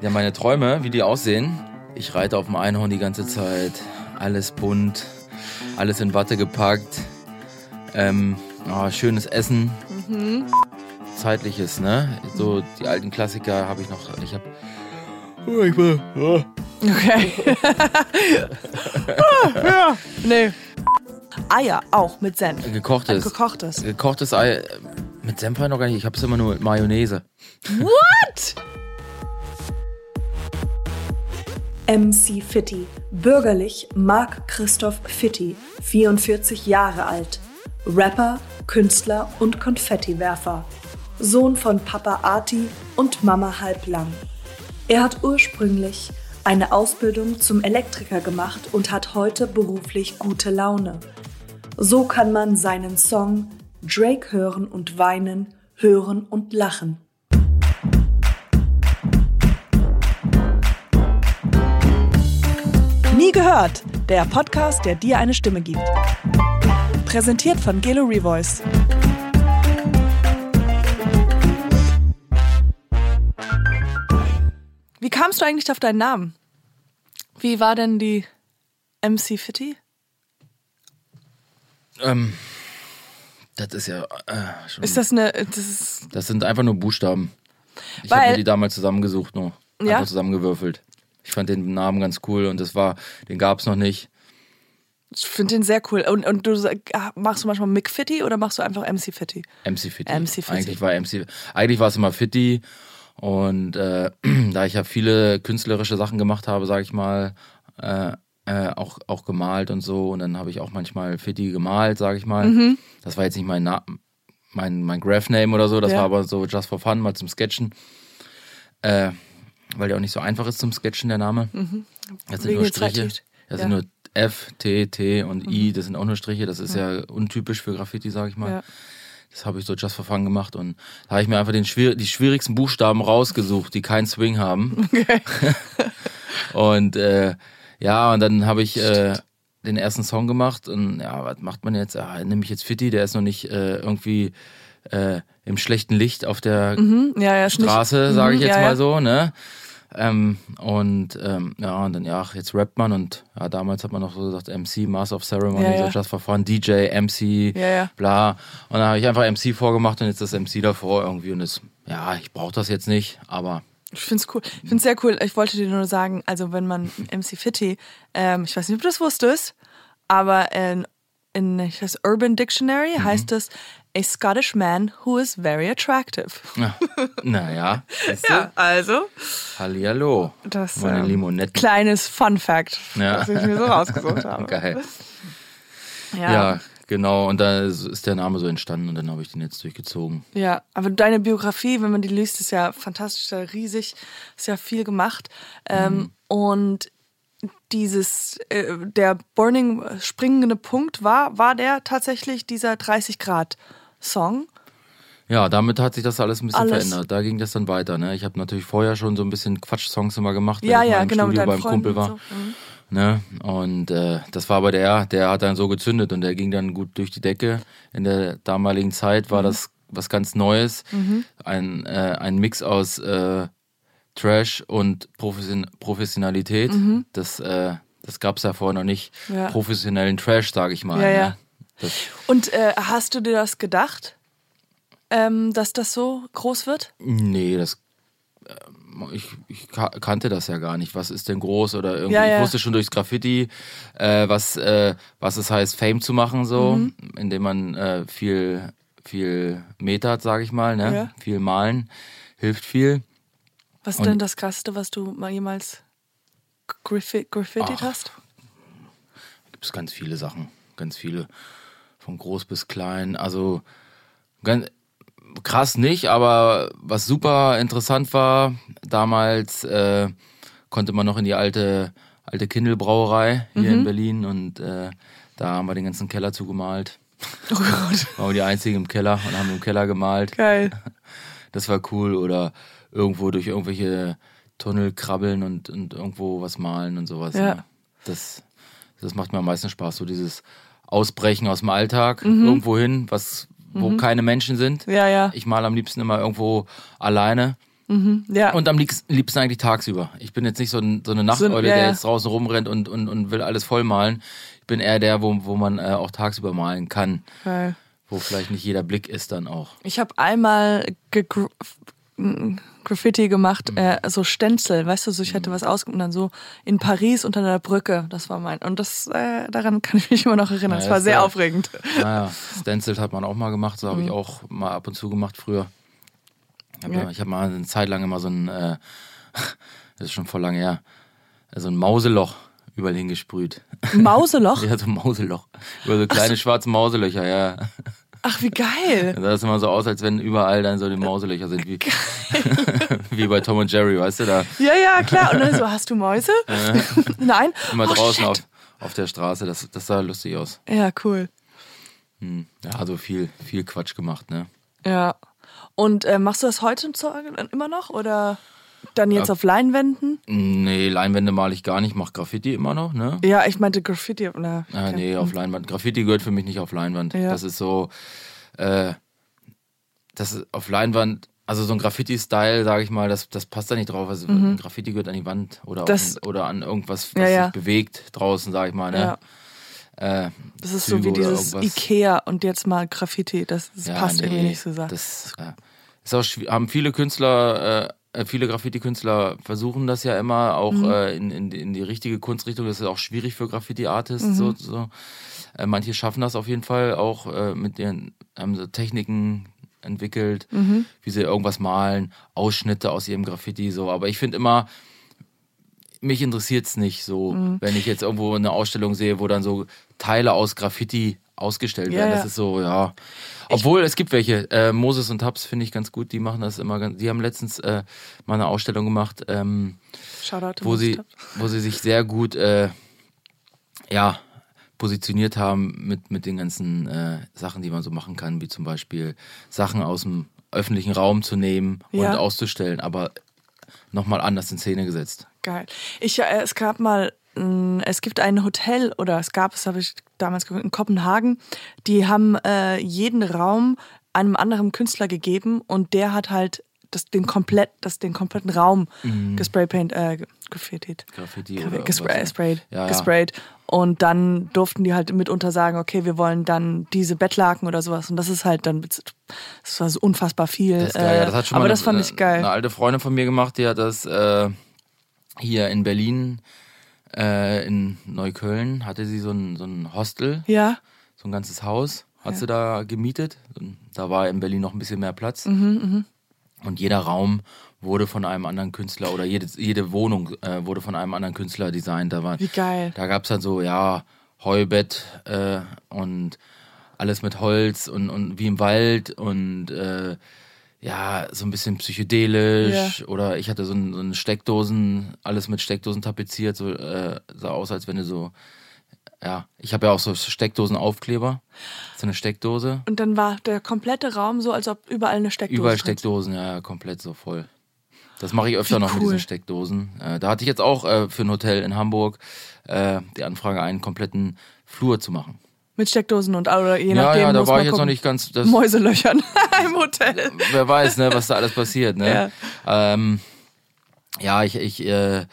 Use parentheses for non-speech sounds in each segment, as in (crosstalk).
Ja, meine Träume, wie die aussehen. Ich reite auf dem Einhorn die ganze Zeit. Alles bunt, alles in Watte gepackt. Ähm, oh, schönes Essen. Mhm. Zeitliches, ne? So die alten Klassiker habe ich noch. Ich habe. Oh, ich will. Oh. Okay. (laughs) Ah, ja. Nee. Eier auch mit Senf. Gekochtes. Gekochtes. Gekochtes Ei. Mit Senf noch gar nicht. Ich habe es immer nur mit Mayonnaise. What? MC Fitti, bürgerlich Marc Christoph Fitti, 44 Jahre alt, Rapper, Künstler und Konfettiwerfer, Sohn von Papa Arti und Mama Halblang. Er hat ursprünglich eine Ausbildung zum Elektriker gemacht und hat heute beruflich gute Laune. So kann man seinen Song Drake hören und weinen, hören und lachen. Nie gehört, der Podcast, der dir eine Stimme gibt. Präsentiert von Gelo Revoice. Wie kamst du eigentlich auf deinen Namen? Wie war denn die MC Fitty? Ähm, das ist ja äh, schon. Ist das eine. Das ist, Das sind einfach nur Buchstaben. Ich habe die damals zusammengesucht, nur. Einfach Ja? zusammengewürfelt. Ich fand den Namen ganz cool und das war, den gab es noch nicht. ich finde den sehr cool. Und, und du ah, machst du manchmal Mick Fitty oder machst du einfach MC Fitty? MC Fitti. MC Fitti. Eigentlich war MC, eigentlich war es immer Fitti. Und äh, (clears throat) da ich ja viele künstlerische Sachen gemacht habe, sage ich mal, äh, äh, auch, auch gemalt und so. Und dann habe ich auch manchmal Fitti gemalt, sage ich mal. Mhm. Das war jetzt nicht mein Na mein, mein Graph-Name oder so, das Ja. war aber so just for fun, mal zum Sketchen. Äh, weil der auch nicht so einfach ist zum Sketchen, der Name. Das sind Mhm. Wegen nur Striche. Das Ja. Mhm. sind nur F, T, T und I, das sind auch nur Striche. Das ist ja, untypisch für Graffiti, sag ich mal. Ja. Das habe ich so just fun gemacht und da habe ich mir einfach den schwier die schwierigsten Buchstaben rausgesucht, die keinen Swing haben. Okay. (laughs) Und äh, ja, und dann habe ich äh, den ersten Song gemacht und ja, was macht man jetzt? Ah, nehme ich jetzt Fitti, der ist noch nicht äh, irgendwie äh, im schlechten Licht auf der Hm? Ja, ja, Straße, sage ich Mhm, jetzt ja, mal ja. so, ne? Ähm, und ähm, ja, und dann ja, jetzt rappt man und ja, damals hat man noch so gesagt MC, Master of Ceremony, Ja, ja. so Just for Fun, DJ, MC, Ja, bla. Und dann habe ich einfach MC vorgemacht und jetzt das MC davor irgendwie und das, ja, ich brauche das jetzt nicht, aber Ich find's cool. Ich find's sehr cool. Ich wollte dir nur sagen, also wenn man (laughs) MC Fitty, ähm, ich weiß nicht, ob du das wusstest, aber in, in weiß, Urban Dictionary Mhm. heißt es a Scottish man who is very attractive. na, naja? Ja, also Hallihallo, das meine ähm, Limonetten. kleines Fun Fact, Ja. was ich mir so rausgesucht (laughs) habe. Geil. Ja. Ja. genau. Und da ist ist der Name so entstanden und dann habe ich den jetzt durchgezogen. Ja, aber deine Biografie, wenn man die liest, ist ja fantastisch, ist ja riesig, ist ja viel gemacht. Ähm, Mhm. und dieses, äh, der Burning springende Punkt war, war der tatsächlich dieser 30 Grad Song. Ja, damit hat sich das alles ein bisschen Alles. verändert. Da ging das dann weiter. Ne? Ich habe natürlich vorher schon so ein bisschen Quatsch-Songs immer gemacht, wenn Ja, ich mal ja, im genau, Studio beim Kumpel Freunden war. und so. Mhm. Ne? Und äh, das war aber der, der hat dann so gezündet und der ging dann gut durch die Decke. In der damaligen Zeit Mhm. war das was ganz Neues. Ein, äh, ein Mix aus äh, Trash und Profession Professionalität. Das, äh, das gab es ja vorher noch nicht. Mhm. Ja. Professionellen Trash, sage ich mal. Ja, ne? ja. Das, Und äh, hast du dir das gedacht, ähm, dass das so groß wird? Nee, das. ähm, Ich, ich ka- kannte das ja gar nicht. Was ist denn groß oder irgendwie? Ja, ja. Ich wusste schon durchs Graffiti, äh, was, äh, was es heißt, Fame zu machen, so, Mhm. indem man äh, viel, viel metert, sage ich mal, ne? Ja. Viel malen hilft viel. Was ist denn das Krasseste, was du mal jemals graffi graffitied Ach. hast? Gibt es ganz viele Sachen, ganz viele, von groß bis klein. Also ganz krass nicht, aber was super interessant war, damals äh, konnte man noch in die alte alte Kindle-Brauerei hier Mhm. in Berlin und äh, da haben wir den ganzen Keller zugemalt. Oh Gott, Waren wir die einzigen im Keller und haben im Keller gemalt. geil. Das war cool. Oder irgendwo durch irgendwelche Tunnel krabbeln und, und irgendwo was malen und sowas. Ja. ne? Das, das macht mir am meisten Spaß. So dieses Ausbrechen aus dem Alltag, irgendwo hin, was, wo keine Menschen sind. Mhm. Ja, ja. Ich male am liebsten immer irgendwo alleine Ja. Und am liebsten, eigentlich tagsüber. Ich bin jetzt nicht so, ein, so eine Nachteule, ja, der ja. jetzt draußen rumrennt und, und, und will alles vollmalen. Ich bin eher der, wo, wo man äh, auch tagsüber malen kann. Geil. Wo vielleicht nicht jeder Blick ist dann auch. Ich habe einmal Graffiti gemacht, Mhm. äh, so Stenzel, weißt du, so ich hatte was ausgemacht und dann so in Paris unter einer Brücke, das war mein. Und das, äh, daran kann ich mich immer noch erinnern. Das war sehr äh, aufregend. Naja, Stenciled hat man auch mal gemacht, so habe Mhm. ich auch mal ab und zu gemacht früher. Ich habe Ja. hab mal eine Zeit lang immer so ein, äh, (laughs) das ist schon voll lange her, so ein Mauseloch überall hingesprüht. Mauseloch? (laughs) Ja, so ein Mauseloch. Über so kleine schwarze Mauselöcher, ja. Ach, wie geil. Da sah es immer so aus, als wenn überall dann so die Mauselöcher sind, wie, (laughs) wie bei Tom und Jerry, weißt du, da Ja, ja, klar. Und dann so, hast du Mäuse? (laughs) Nein. immer oh, draußen shit. auf, auf der Straße. Das, das sah lustig aus. Ja, cool. Hm. Ja, also viel, viel Quatsch gemacht, ne? Ja. Und äh, machst du das heute immer noch oder dann jetzt auf Leinwänden? Nee, Leinwände male ich gar nicht, mach Graffiti immer noch, ne? Ja, ich meinte Graffiti. Oder, Ah, nee, auf Leinwand. Graffiti gehört für mich nicht auf Leinwand. Ja. Das ist so, äh, das ist auf Leinwand, also so ein Graffiti-Style, sage ich mal, das, das passt da nicht drauf. Also Graffiti gehört an die Wand oder, Mhm. Das- ein, oder an irgendwas, was Ja, ja. sich bewegt draußen, sage ich mal. Ne? Ja. Äh, Das ist so Züge wie oder dieses. Ikea und jetzt mal Graffiti. Das, das Ja, passt nee, irgendwie nicht so. sehr. Das äh, ist auch haben viele Künstler, äh, viele Graffiti-Künstler versuchen das ja immer auch Mhm. äh, in, in, die- in die richtige Kunstrichtung. Das ist auch schwierig für Graffiti-Artists. Mhm. So, so. Äh, manche schaffen das auf jeden Fall auch äh, mit den haben so Techniken entwickelt, Mhm. wie sie irgendwas malen, Ausschnitte aus ihrem Graffiti so. Aber ich finde immer mich interessiert's nicht so, Mhm. wenn ich jetzt irgendwo eine Ausstellung sehe, wo dann so Teile aus Graffiti ausgestellt werden. ja. Das ist so, ja. Obwohl, es gibt welche. Äh, Moses und Tabs finde ich ganz gut. Die machen das immer ganz. Die haben letztens äh, mal eine Ausstellung gemacht, ähm, Shoutout wo sie, wo sie sich sehr gut, äh, ja, positioniert haben mit, mit den ganzen äh, Sachen, die man so machen kann, wie zum Beispiel Sachen aus dem öffentlichen Raum zu nehmen und Ja. auszustellen, aber nochmal anders in Szene gesetzt. Geil. Ich, äh, es gab mal, es gibt ein Hotel oder es gab, das habe ich damals geguckt, in Kopenhagen. Die haben äh, jeden Raum einem anderen Künstler gegeben und der hat halt das, den, komplett, das, den kompletten Raum gespraypaint, äh, graffitied. Graffiti Gra- oder gespray, ne? sprayed, Ja, ja. gesprayt. Und dann durften die halt mitunter sagen, okay, wir wollen dann diese Bettlaken oder sowas. Und das ist halt dann, das war so unfassbar viel. Das geil. ja, äh, das hat schon aber mal das eine, fand ich geil. Eine alte Freundin von mir gemacht, die hat das äh, hier in Berlin, äh, in Neukölln, hatte sie so ein, so ein Hostel, ja, so ein ganzes Haus, hat Ja. sie da gemietet. Da war in Berlin noch ein bisschen mehr Platz. Mhm, Und jeder Raum wurde von einem anderen Künstler oder jede, jede Wohnung äh, wurde von einem anderen Künstler designt. Da, war, Wie geil. da gab es dann so, ja, Heubett äh, und alles mit Holz und, und wie im Wald und äh, ja, so ein bisschen psychedelisch. Oder ich hatte so, ein, so eine Steckdosen, alles mit Steckdosen tapeziert, so äh, sah aus, als wenn du so, ja, ich habe ja auch so Steckdosenaufkleber, so eine Steckdose. Und dann war der komplette Raum so, als ob überall eine Steckdose Überall ist. Steckdosen, ja, komplett so voll. Das mache ich öfter Wie noch mit cool. diesen Steckdosen. Äh, da hatte ich jetzt auch äh, für ein Hotel in Hamburg äh, die Anfrage, einen kompletten Flur zu machen. Mit Steckdosen und oder je ja, nachdem. ja, da muss war ich jetzt noch nicht ganz. Das, Mäuselöchern (laughs) im Hotel. wer weiß, ne, was da alles passiert. Ne? Ja, ähm, ja ich, ich, äh,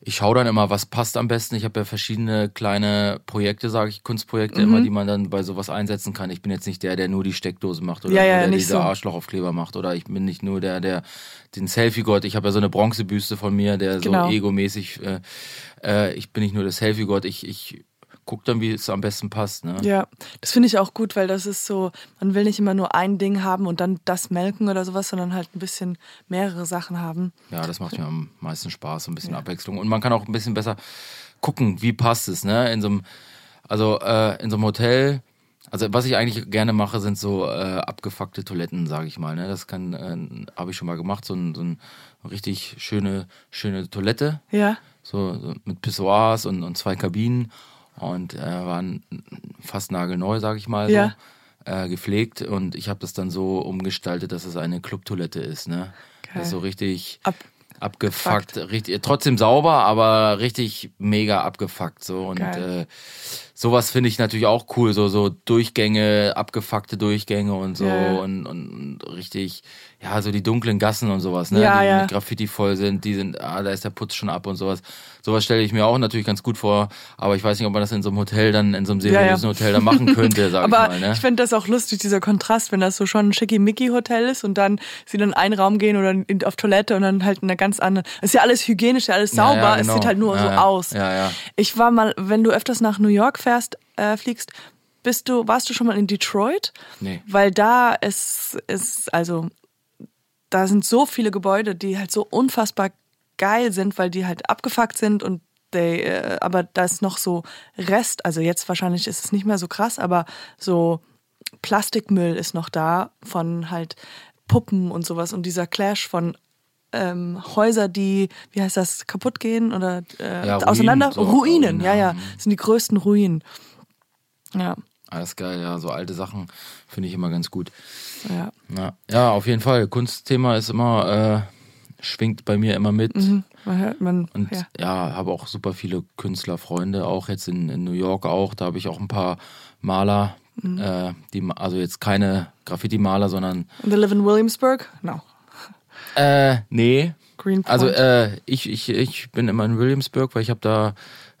ich schaue dann immer, was passt am besten. Ich habe ja verschiedene kleine Projekte, sage ich, Kunstprojekte Mhm. immer, die man dann bei sowas einsetzen kann. Ich bin jetzt nicht der, der nur die Steckdose macht oder Ja, ja, der nicht diese so. Arschlochaufkleber macht oder ich bin nicht nur der, der den Selfie-Gott. Ich habe ja so eine Bronzebüste von mir, der Genau. so egomäßig. Äh, äh, ich bin nicht nur der Selfie-Gott. Ich, ich guck dann, wie es am besten passt. Ne? Ja, das finde ich auch gut, weil das ist so, man will nicht immer nur ein Ding haben und dann das melken oder sowas, sondern halt ein bisschen mehrere Sachen haben. Ja, das macht mir am meisten Spaß, so ein bisschen Abwechslung. Und man kann auch ein bisschen besser gucken, wie passt es, ne? In so einem, also äh, in so einem Hotel. Also was ich eigentlich gerne mache, sind so äh, abgefuckte Toiletten, sage ich mal. Ne? Das kann, äh, habe ich schon mal gemacht, so ein, so ein richtig schöne, schöne Toilette, Ja, so, so mit Pissoirs und, und zwei Kabinen und äh, waren fast nagelneu, sage ich mal, Ja. so, äh, gepflegt und ich habe das dann so umgestaltet, dass es eine Clubtoilette ist, ne? Geil. Ist so richtig ab, abgefuckt, richtig, trotzdem sauber, aber richtig mega abgefuckt so und äh, sowas finde ich natürlich auch cool, so, so Durchgänge, abgefuckte Durchgänge und so Ja. und, und, und richtig, ja, so die dunklen Gassen und sowas, ne? Ja, die ja. mit Graffiti voll sind, die sind, ah, da ist der Putz schon ab und sowas. Sowas stelle ich mir auch natürlich ganz gut vor, aber ich weiß nicht, ob man das in so einem Hotel dann, in so einem Ja, ja. seriösen Hotel dann machen könnte, sag (laughs) Aber ich mal, ne? ich finde das auch lustig, dieser Kontrast, wenn das so schon ein Schickimicki-Hotel ist und dann sie dann in einen Raum gehen oder in, auf Toilette und dann halt in einer ganz anderen. Ist ja alles hygienisch, ja alles Ja, sauber, ja, es genau. sieht halt nur Ja, so ja. aus. Ja, ja. Ich war mal, wenn du öfters nach New York fährst, äh, fliegst, bist du, warst du schon mal in Detroit? Nee. Weil da ist, ist, also, da sind so viele Gebäude, die halt so unfassbar geil sind, weil die halt abgefuckt sind und they, äh, aber da ist noch so Rest, also jetzt wahrscheinlich ist es nicht mehr so krass, aber so Plastikmüll ist noch da von halt Puppen und sowas und dieser Clash von ähm, Häuser, die, wie heißt das, kaputt gehen oder äh, Ja, Ruinen, auseinander? so, Ruinen, ja, ja. Das sind die größten Ruinen. Ja, Alles geil, ja, so alte Sachen finde ich immer ganz gut. ja. Ja, ja, auf jeden Fall. Kunstthema ist immer, äh, schwingt bei mir immer mit. Man hört, man, Und ja. ja, habe auch super viele Künstlerfreunde, auch jetzt in, in New York auch. Da habe ich auch ein paar Maler, Mhm. äh, die, also jetzt keine Graffiti-Maler, sondern They live in Williamsburg? No. Äh, nee. Greenpoint. Also äh, ich, ich, ich bin immer in Williamsburg, weil ich habe da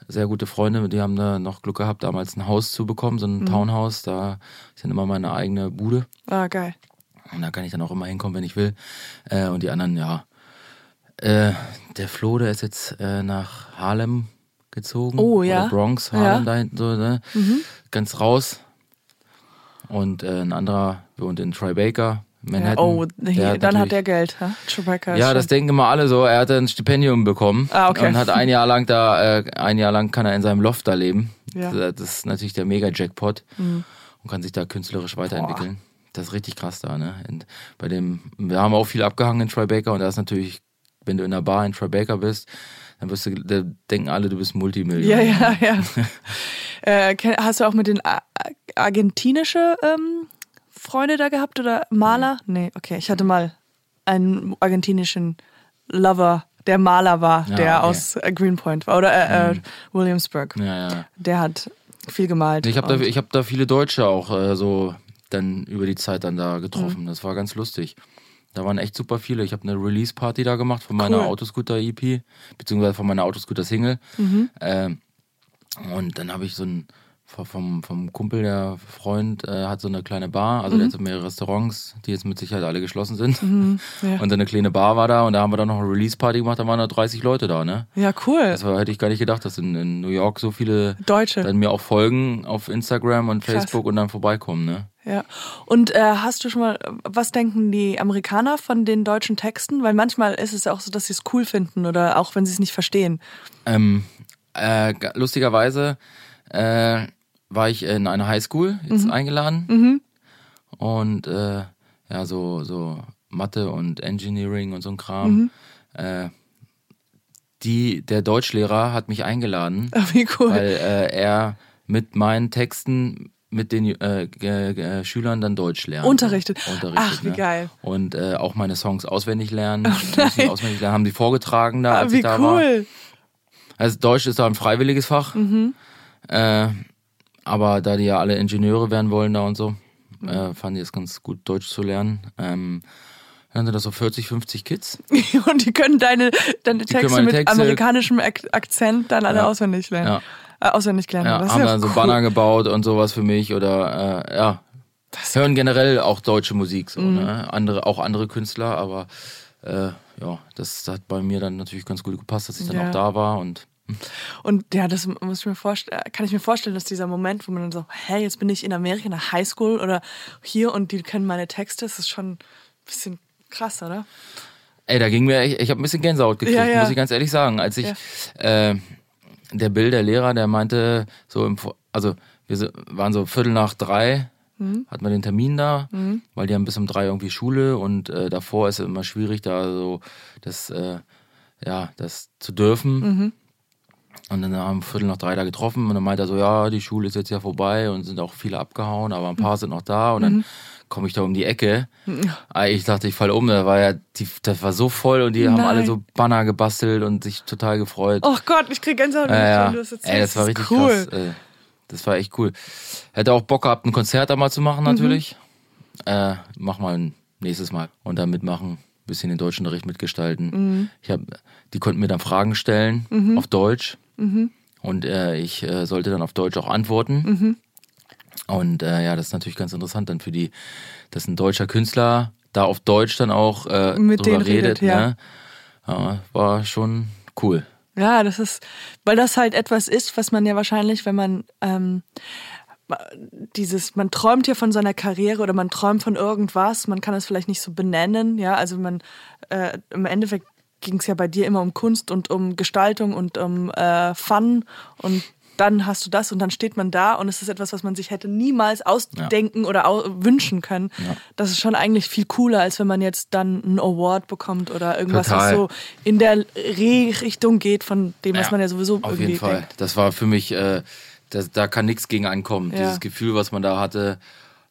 sehr gute Freunde, die haben da noch Glück gehabt, damals ein Haus zu bekommen, so Mhm. ein Townhouse. Da ist dann immer meine eigene Bude. ah, geil. Und da kann ich dann auch immer hinkommen, wenn ich will. Äh, und die anderen, ja. Äh, der Flo, der ist jetzt äh, nach Harlem gezogen. Oh, ja. Oder Bronx, Ja. Harlem da hinten, so, ne? Ganz raus. Und äh, ein anderer wohnt in Tribeca, Ja, Manhattan. oh, hier, dann hat der Geld. Tribeca ist ja, das denken immer alle so. Er hat ein Stipendium bekommen Ah, okay. und hat ein Jahr lang da, äh, ein Jahr lang kann er in seinem Loft da leben. Ja. Mhm. Das ist natürlich der Mega-Jackpot und kann sich da künstlerisch weiterentwickeln. Das ist richtig krass da, ne? Und bei dem, wir haben auch viel abgehangen in Tribeca und da ist natürlich, wenn du in der Bar in Tribeca bist, dann wirst du, da denken alle, du bist Multimillionär. Ja, ja, ja. (laughs) äh, hast du auch mit den A A- argentinische ähm, Freunde da gehabt oder Maler? Nee, okay. Ich hatte mal einen argentinischen Lover, der Maler war, Ja, der okay. Mhm. aus äh, Greenpoint war oder äh, äh, Williamsburg. Ja, ja. Der hat viel gemalt. Ich habe da, ich hab da viele Deutsche auch äh, so dann über die Zeit dann da Mhm. getroffen. Das war ganz lustig. Da waren echt super viele. Ich habe eine Release-Party da gemacht von meiner Cool. Autoscooter-EP, beziehungsweise von meiner Autoscooter-Single. Mhm. Ähm, und dann habe ich so ein vom, vom Kumpel, der Freund, äh, hat so eine kleine Bar, also der hat so mehrere Restaurants, die jetzt mit Sicherheit alle geschlossen sind. Mhm. ja. (laughs) Und so eine kleine Bar war da und da haben wir dann noch eine Release-Party gemacht, da waren da 30 Leute da, ne? ja, cool. Das war, hätte ich gar nicht gedacht, dass in, in New York so viele Deutsche. dann mir auch folgen auf Instagram und Krass. Facebook und dann vorbeikommen, ne? Ja. Und äh, hast du schon mal, was denken die Amerikaner von den deutschen Texten? Weil manchmal ist es auch so, dass sie es cool finden oder auch wenn sie es nicht verstehen. Ähm, äh, lustigerweise äh, war ich in einer Highschool jetzt eingeladen und äh, ja, so, so Mathe und Engineering und so ein Kram. Äh, die, der Deutschlehrer hat mich eingeladen, Ach, (laughs) wie cool. weil äh, er mit meinen Texten mit den äh, Schülern dann Deutsch lernt. Unterrichtet. Unterrichtet, Ach, wie ne? geil. Und äh, auch meine Songs auswendig lernen. Müssen auswendig lernen, haben die vorgetragen da, Ah, als wie ich da war. cool. Also Deutsch ist da ein freiwilliges Fach. Mhm. Äh, aber da die ja alle Ingenieure werden wollen da und so, Mhm. äh, fanden die es ganz gut, Deutsch zu lernen. Ähm, dann sind das so 40, 50 Kids. (laughs) Und die können deine, deine Texte meine mit Texte- amerikanischem Ak Akzent dann alle Ja. auswendig lernen. Ja. Äh, auswendig lernen. Ja, das haben ja dann so cool. Banner gebaut und sowas für mich oder äh, ja. Hören generell auch deutsche Musik so, Mhm. ne? Andere, auch andere Künstler, aber äh, ja, das hat bei mir dann natürlich ganz gut gepasst, dass ich dann Ja. auch da war und Und ja, das muss ich mir vorstellen, kann ich mir vorstellen, dass dieser Moment, wo man dann so, hey, jetzt bin ich in Amerika in der Highschool oder hier und die kennen meine Texte, das ist schon ein bisschen krass, oder? Ey, da ging mir, ich, ich habe ein bisschen Gänsehaut gekriegt, Ja, ja. muss ich ganz ehrlich sagen. Als ich, äh, der Bill, der Lehrer, der meinte, so im, also wir waren so Viertel nach drei, Mhm. hatten wir den Termin da, weil die haben bis um drei irgendwie Schule und äh, davor ist es immer schwierig, da so das, äh, ja, das zu dürfen. Mhm. Und dann haben wir Viertel nach drei da getroffen und dann meinte er so, ja, die Schule ist jetzt ja vorbei und sind auch viele abgehauen, aber ein paar sind noch da und Mhm. dann komme ich da um die Ecke. Ah, Ich dachte, ich falle um, da war ja, die, das war so voll und die haben Nein. alle so Banner gebastelt und sich total gefreut. Oh Gott, ich krieg Gänsehaut, ja, ja. du das erzählst. Ey, das war richtig cool. krass. Äh, das war echt cool. Hätte auch Bock gehabt, ein Konzert da mal zu machen, natürlich. Äh, mach mal ein nächstes Mal und dann mitmachen, bisschen den deutschen Unterricht mitgestalten. Ich hab, die konnten mir dann Fragen stellen auf Deutsch und äh, ich äh, sollte dann auf Deutsch auch antworten. Und äh, ja, das ist natürlich ganz interessant dann für die, dass ein deutscher Künstler da auf Deutsch dann auch äh, Mit drüber denen redet, ja. Ne? ja. War schon cool. Ja, das ist, weil das halt etwas ist, was man ja wahrscheinlich, wenn man ähm, dieses, man träumt ja von seiner Karriere oder man träumt von irgendwas, man kann es vielleicht nicht so benennen, ja, also man äh, im Endeffekt ging es ja bei dir immer um Kunst und um Gestaltung und um äh, Fun und dann hast du das und dann steht man da und es ist etwas, was man sich hätte niemals ausdenken oder au wünschen können. Das ist schon eigentlich viel cooler, als wenn man jetzt dann einen Award bekommt oder irgendwas, Total. was so in der Re Richtung geht von dem, was Ja, man ja sowieso Auf irgendwie jeden Fall. denkt. Das war für mich, äh, das, da kann nichts gegen ankommen. Ja. Dieses Gefühl, was man da hatte.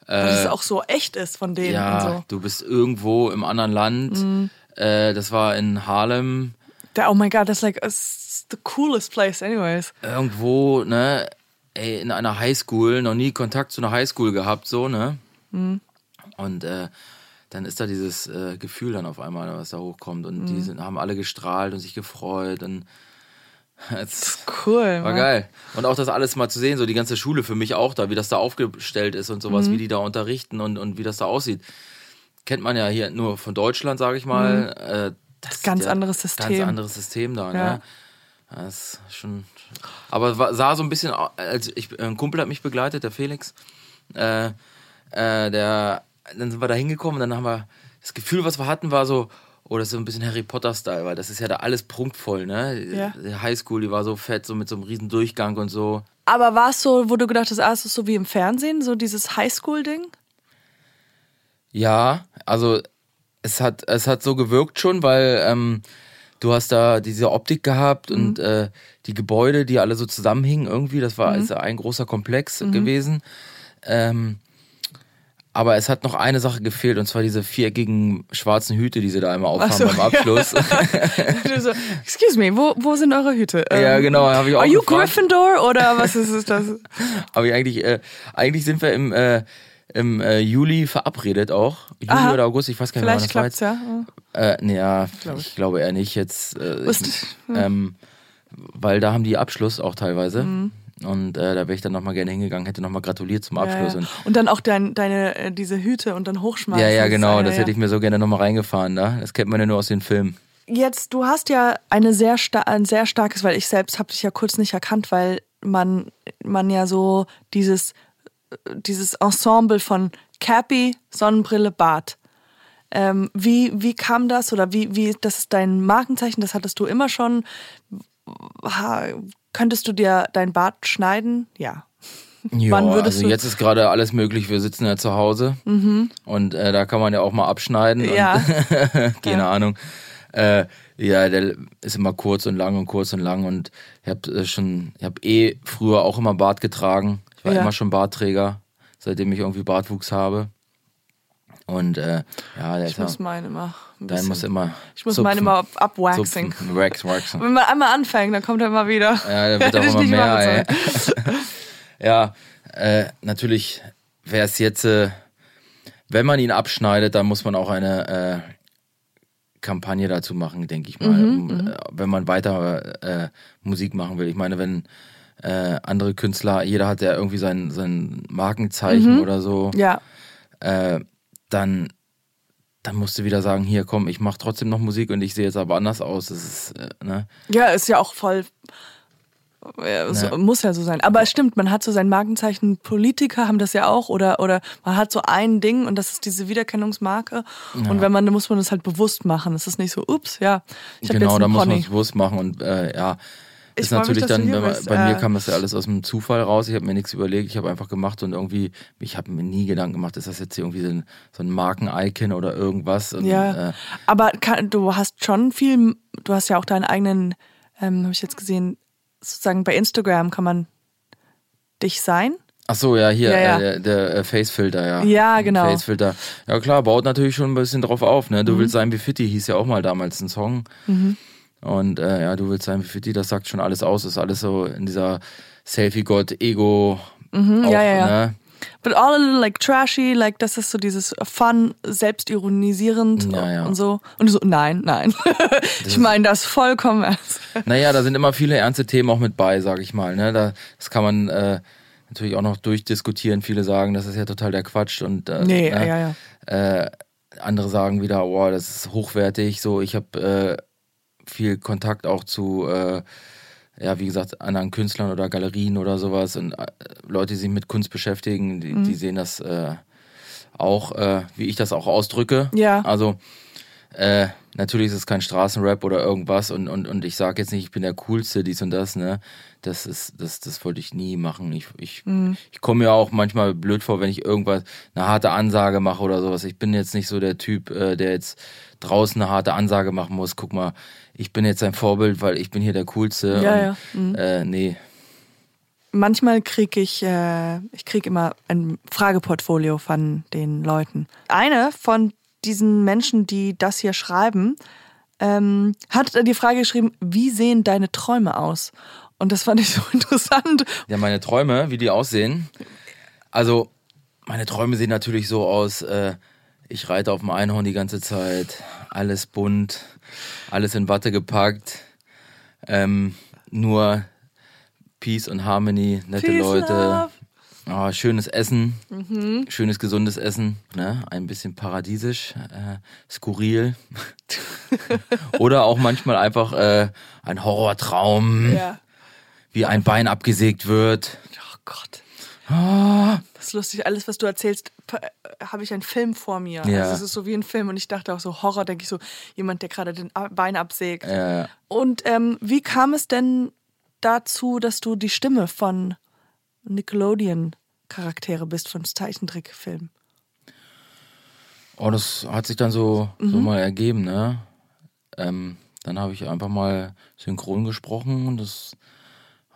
Dass es auch so echt ist von denen Ja, so. Mhm. du bist irgendwo im anderen Land. Äh, das war in Harlem. Der, oh my god, that's like it's the coolest place anyways. Irgendwo, ne, ey, in einer Highschool, noch nie Kontakt zu einer Highschool gehabt, so, ne? Mhm. Und äh, dann ist da dieses äh, Gefühl dann auf einmal, was da hochkommt. Und Mhm. die sind, haben alle gestrahlt und sich gefreut. Und (laughs) es Cool. war Mann. geil. Und auch das alles mal zu sehen, so die ganze Schule für mich auch da, wie das da aufgestellt ist und sowas, Mhm. wie die da unterrichten und, und wie das da aussieht. Kennt man ja hier nur von Deutschland, sage ich mal. Äh, das Mhm. Ganz ja anderes Ganz System. anderes System da, Ja. ne? Das ist schon. Aber war- sah so ein bisschen, als ich, ein Kumpel hat mich begleitet, der Felix. Äh, äh, der, dann sind wir da hingekommen und dann haben wir das Gefühl, was wir hatten, war so, oh, das ist so ein bisschen Harry Potter-Style, weil das ist ja da alles prunkvoll, ne? Ja. Die Highschool, die war so fett, so mit so einem riesen Durchgang und so. Aber war es so, wo du gedacht hast, ah, ist es so wie im Fernsehen, so dieses Highschool-Ding? Ja, also es hat, es hat so gewirkt schon, weil ähm, du hast da diese Optik gehabt und äh, die Gebäude, die alle so zusammenhingen irgendwie, das war ist ein großer Komplex gewesen. Ähm, aber es hat noch eine Sache gefehlt, und zwar diese viereckigen schwarzen Hüte, die sie da einmal aufhaben so, beim Abschluss. (laughs) So, excuse me, wo, wo sind eure Hüte? Ja, Ähm, genau, habe ich auch Are you gefragt. Gryffindor oder was ist das? (laughs) Aber eigentlich, äh, eigentlich sind wir im, äh, im äh, Juli verabredet auch. Juli Aha. oder August, ich weiß gar nicht mehr, wann Vielleicht das war klappt's jetzt. ja. Äh, nee, ja, ich glaube eher nicht jetzt. Äh, Wusste- ich, ähm, weil da haben die Abschluss auch teilweise. Mhm. Und äh, da wäre ich dann nochmal gerne hingegangen, hätte nochmal gratuliert zum Abschluss. Ja, ja. Und, dann auch dein, deine, äh, diese Hüte und dann hochschmeißen. ja, ja, genau, das hätte ich mir so gerne nochmal reingefahren. Da. Das kennt man ja nur aus den Filmen. Jetzt, du hast ja eine sehr ein sehr starkes, weil ich selbst habe dich ja kurz nicht erkannt, weil man, man ja so dieses, dieses Ensemble von Cappy, Sonnenbrille, Bart. Ähm, wie, wie kam das oder wie, wie, das ist dein Markenzeichen, das hattest du immer schon. Ha, könntest du dir dein Bart schneiden? Ja. Ja, also du- Mhm. jetzt ist gerade alles möglich. Wir sitzen ja zu Hause und äh, da kann man ja auch mal abschneiden. Ja. Und, (laughs) keine Ahnung. Äh, ja, der ist immer kurz und lang und kurz und lang und ich habe äh, schon, ich habe eh früher auch immer Bart getragen. Ich war Ja. immer schon Bartträger, seitdem ich irgendwie Bartwuchs habe. Und äh, ja, der Ich muss meinen immer. ein dein muss immer. ich muss zupfen, meinen immer ab- abwaxing. Wax, waxen. Wenn man einmal anfängt, dann kommt er immer wieder. Ja, der (laughs) wird auch immer mehr, ja, äh, natürlich wäre es jetzt, äh, wenn man ihn abschneidet, dann muss man auch eine äh, Kampagne dazu machen, denke ich mal. Mhm, um, äh, wenn man weiter äh, Musik machen will. Ich meine, wenn äh, andere Künstler, jeder hat ja irgendwie sein, sein Markenzeichen oder so, Ja, äh, dann, dann musst du wieder sagen, hier komm, ich mache trotzdem noch Musik und ich sehe jetzt aber anders aus. Das ist, äh, ne? ja, ist ja auch voll. Ja, so, Ja. Muss ja so sein. Aber es stimmt, man hat so sein Markenzeichen. Politiker haben das ja auch oder oder man hat so ein Ding und das ist diese Wiedererkennungsmarke. Und wenn man, dann muss man das halt bewusst machen. Es ist nicht so, ups, ja, ich Genau, jetzt da muss man es bewusst machen und äh, ja. Ich ist mich, natürlich du dann, man, bei mir Äh, kam das ja alles aus dem Zufall raus. Ich habe mir nichts überlegt, ich habe einfach gemacht und irgendwie, ich habe mir nie Gedanken gemacht, ist das jetzt hier irgendwie so ein, so ein Marken-Icon oder irgendwas. Und, Ja, äh, aber kann, du hast schon viel, du hast ja auch deinen eigenen, ähm, habe ich jetzt gesehen, sozusagen bei Instagram kann man dich sein. ach so, ja, hier, Ja, ja. Äh, der, der äh, Face-Filter, ja. Ja, genau. Mhm. Face-Filter. Ja klar, baut natürlich schon ein bisschen drauf auf, ne? Du willst sein wie Fitti, hieß ja auch mal damals ein Song. Und Und äh, ja, du willst sein wie 50, das sagt schon alles aus. ist alles so in dieser Selfie-Gott-Ego. Mhm, auch, ja, ja, ja. Ne? But all a little like trashy, like das ist so dieses Fun, selbstironisierend Ja, ja. und so. Und du so, nein, nein. (laughs) ich meine das vollkommen ernst. Naja, da sind immer viele ernste Themen auch mit bei, sag ich mal. Ne? Da, das kann man äh, natürlich auch noch durchdiskutieren. Viele sagen, das ist ja total der Quatsch. Und, äh, Nee, ne? ja, ja. Äh, andere sagen wieder, oh, das ist hochwertig. So, ich habe äh, viel Kontakt auch zu, äh, ja, wie gesagt, anderen Künstlern oder Galerien oder sowas und äh, Leute, die sich mit Kunst beschäftigen, die, Mhm. die sehen das äh, auch, äh, wie ich das auch ausdrücke. Ja. Also äh, natürlich ist es kein Straßenrap oder irgendwas und, und, und ich sage jetzt nicht, ich bin der Coolste, dies und das, ne? Das ist, das, das wollte ich nie machen. Ich, ich, ich komme mir auch manchmal blöd vor, wenn ich irgendwas, eine harte Ansage mache oder sowas. Ich bin jetzt nicht so der Typ, äh, der jetzt draußen eine harte Ansage machen muss. Guck mal, ich bin jetzt ein Vorbild, weil ich bin hier der Coolste. Ja, und, ja. Äh, nee. Manchmal kriege ich, äh, ich kriege immer ein Frageportfolio von den Leuten. Eine von diesen Menschen, die das hier schreiben, ähm, hat die Frage geschrieben, wie sehen deine Träume aus? Und das fand ich so (laughs) interessant. Ja, meine Träume, wie die aussehen. Also, meine Träume sehen natürlich so aus, äh, ich reite auf dem Einhorn die ganze Zeit, alles bunt, alles in Watte gepackt, ähm, nur Peace und Harmony, nette Peace, Leute, love. Ah, schönes Essen, schönes gesundes Essen, ne? ein bisschen paradiesisch, äh, skurril (laughs) oder auch manchmal einfach äh, ein Horrortraum Ja. wie ein Bein abgesägt wird. Oh Gott. Ah. Das ist lustig. Alles, was du erzählst, äh, habe ich einen Film vor mir. Ja. Also es ist so wie ein Film. Und ich dachte auch so, Horror, denke ich so, jemand, der gerade den Bein absägt. Äh, Und ähm, wie kam es denn dazu, dass du die Stimme von Nickelodeon-Charaktere bist, von Zeichentrickfilmen? oh, das hat sich dann so, so mal ergeben, ne? Ähm, dann habe ich einfach mal synchron gesprochen und das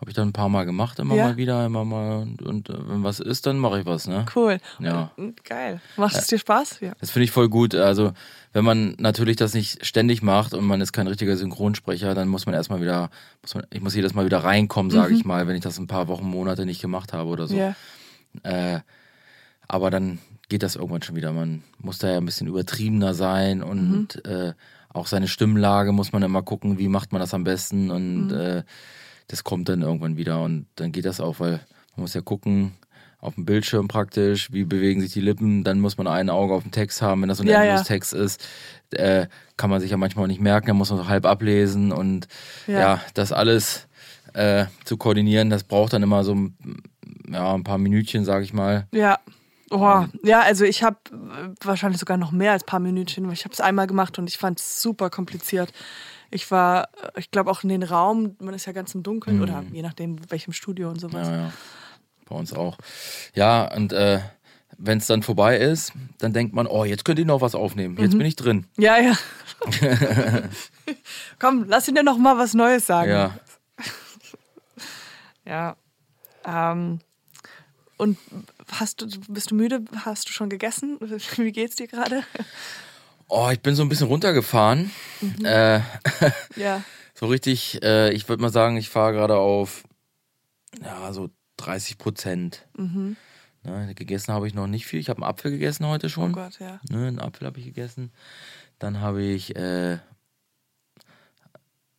habe ich dann ein paar Mal gemacht, immer Ja. mal wieder, immer mal. Und, äh, wenn was ist, dann mache ich was, ne? Cool. Ja. Äh, Geil. Macht es dir Spaß? Ja. Das finde ich voll gut. Also, wenn man natürlich das nicht ständig macht und man ist kein richtiger Synchronsprecher, dann muss man erstmal wieder, muss man, ich muss jedes Mal wieder reinkommen, sage ich mal, wenn ich das ein paar Wochen, Monate nicht gemacht habe oder so. Ja. Äh, aber dann geht das irgendwann schon wieder. Man muss da ja ein bisschen übertriebener sein und äh, auch seine Stimmlage muss man immer gucken, wie macht man das am besten und äh, das kommt dann irgendwann wieder und dann geht das auch, weil man muss ja gucken auf dem Bildschirm praktisch, wie bewegen sich die Lippen, dann muss man ein Auge auf dem Text haben, wenn das so ein Ja, ja. Endlos-Text ist, äh, kann man sich ja manchmal auch nicht merken, dann muss man so halb ablesen und Ja. ja, das alles äh, zu koordinieren, das braucht dann immer so ein- ja, ein paar Minütchen, sag ich mal. Ja. Oh, ja, also ich habe wahrscheinlich sogar noch mehr als ein paar Minütchen, weil ich habe es einmal gemacht und ich fand es super kompliziert. Ich war, äh, ich glaube auch in den Raum, man ist ja ganz im Dunkeln oder je nachdem welchem Studio und sowas. Ja, ja. Bei uns auch. Ja, und äh, wenn es dann vorbei ist, dann denkt man, oh, jetzt könnt ihr noch was aufnehmen. Jetzt bin ich drin. Ja, ja. (laughs) Komm, lass ihn dir noch mal was Neues sagen. Ja. (laughs) Ja. Ähm, und hast du, bist du müde? Hast du schon gegessen? (laughs) Wie geht's dir gerade? Oh, ich bin so ein bisschen runtergefahren. Äh, (laughs) Ja. so richtig, äh, ich würde mal sagen, ich fahre gerade auf ja, so 30 Prozent. Mhm. Ne, gegessen habe ich noch nicht viel. Ich habe einen Apfel gegessen heute schon. Oh Gott, ja. Ne, einen Apfel habe ich gegessen. Dann habe ich äh,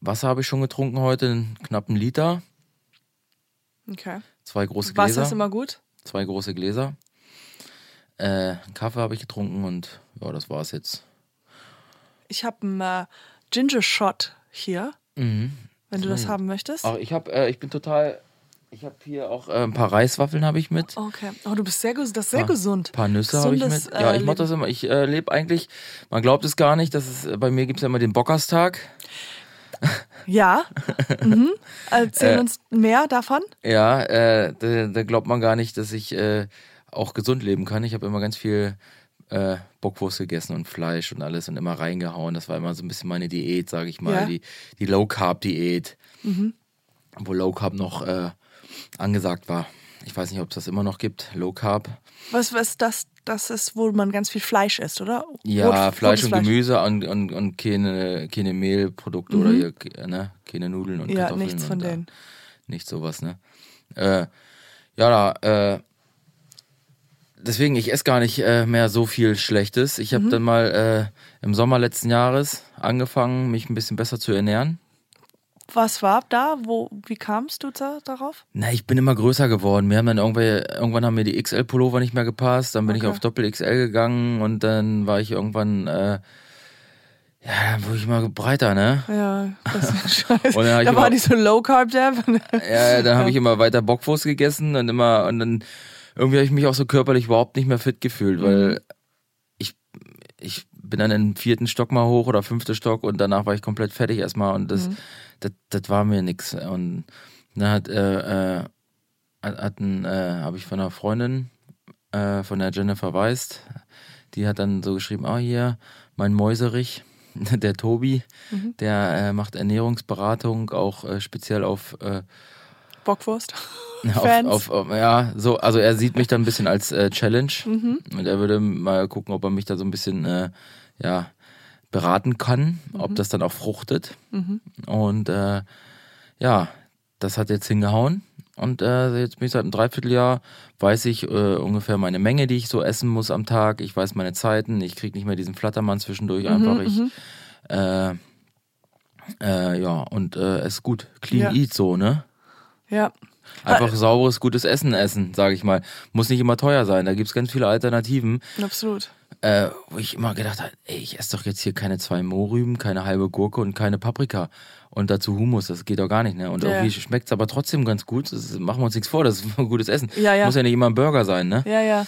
Wasser habe ich schon getrunken heute, einen knappen Liter. Okay. Zwei große Wasser Gläser. ist immer gut. zwei große Gläser. Äh, einen Kaffee habe ich getrunken und ja, das war's jetzt. Ich habe einen äh, Ginger Shot hier, wenn du das haben möchtest. Ach, ich habe, äh, ich bin total, ich habe hier auch äh, ein paar Reiswaffeln habe ich mit. Okay. Oh, du bist sehr gesund. Das ist sehr Ein gesund. paar Nüsse habe ich mit. Ja, äh, ich mache das immer. Ich äh, lebe eigentlich, man glaubt es gar nicht, dass es, äh, bei mir gibt es ja immer den Bockerstag. Ja. (laughs) mhm. Äh, Erzähl uns mehr davon. Ja, äh, da, da glaubt man gar nicht, dass ich äh, auch gesund leben kann. Ich habe immer ganz viel äh, Bockwurst gegessen und Fleisch und alles und immer reingehauen. Das war immer so ein bisschen meine Diät, sage ich mal, Ja. die, die Low Carb Diät, wo Low Carb noch äh, angesagt war. Ich weiß nicht, ob es das immer noch gibt. Low Carb. Was, was das, das ist, wo man ganz viel Fleisch isst, oder? Ja, Rot- Fleisch und Gemüse und, und, und keine, keine Mehlprodukte oder hier, ne? keine Nudeln und Mhm. Ja, Kartoffeln. nichts von denen. Nicht sowas, ne? Äh, ja, da, äh, deswegen, ich esse gar nicht äh, mehr so viel Schlechtes. Ich Mhm. habe dann mal äh, im Sommer letzten Jahres angefangen, mich ein bisschen besser zu ernähren. Was war da? Wo, wie kamst du da, darauf? Na, ich bin immer größer geworden. Wir haben dann irgendwann haben mir die XL-Pullover nicht mehr gepasst. Dann bin ich Okay. auf Doppel XL gegangen und dann war ich irgendwann, äh, ja, dann wurde ich immer breiter, ne? Ja, das ist (laughs) scheiße. Und dann ich da war immer- die so Low Carb Dab. Ja, dann habe ich immer weiter Bockwurst gegessen und immer, und dann irgendwie habe ich mich auch so körperlich überhaupt nicht mehr fit gefühlt, weil ich, ich bin dann im vierten Stock mal hoch oder fünfte Stock und danach war ich komplett fertig erstmal und das, das, das war mir nix. Und dann hat, äh, äh, hat, hat ein, äh, habe ich von einer Freundin, äh, von der Jennifer Weist, die hat dann so geschrieben, ah hier, mein Mäuserich, (laughs) der Tobi, der äh, macht Ernährungsberatung auch äh, speziell auf äh, Bockwurst. Ja, Fans. Auf, auf, ja, so, also er sieht mich dann ein bisschen als äh, Challenge Mhm. und er würde mal gucken, ob er mich da so ein bisschen äh, ja, beraten kann, Mhm. ob das dann auch fruchtet. Und äh, ja, das hat jetzt hingehauen. Und äh, jetzt bin ich seit einem Dreivierteljahr, weiß ich äh, ungefähr meine Menge, die ich so essen muss am Tag. Ich weiß meine Zeiten, ich kriege nicht mehr diesen Flattermann zwischendurch Mhm, einfach. Ich, äh, äh, ja, und äh, es ist gut. Clean Ja. Eat so, ne? Ja. Einfach sauberes, gutes Essen essen, sage ich mal. Muss nicht immer teuer sein. Da gibt's ganz viele Alternativen, Absolut. Äh, wo ich immer gedacht habe, ey, ich esse doch jetzt hier keine zwei Mohrrüben, keine halbe Gurke und keine Paprika. Und dazu Hummus, das geht doch gar nicht, ne? Und Ja. irgendwie schmeckt's aber trotzdem ganz gut. Das, machen wir uns nichts vor, das ist ein (laughs) gutes Essen. Ja, ja. Muss ja nicht immer ein Burger sein, ne? Ja, ja.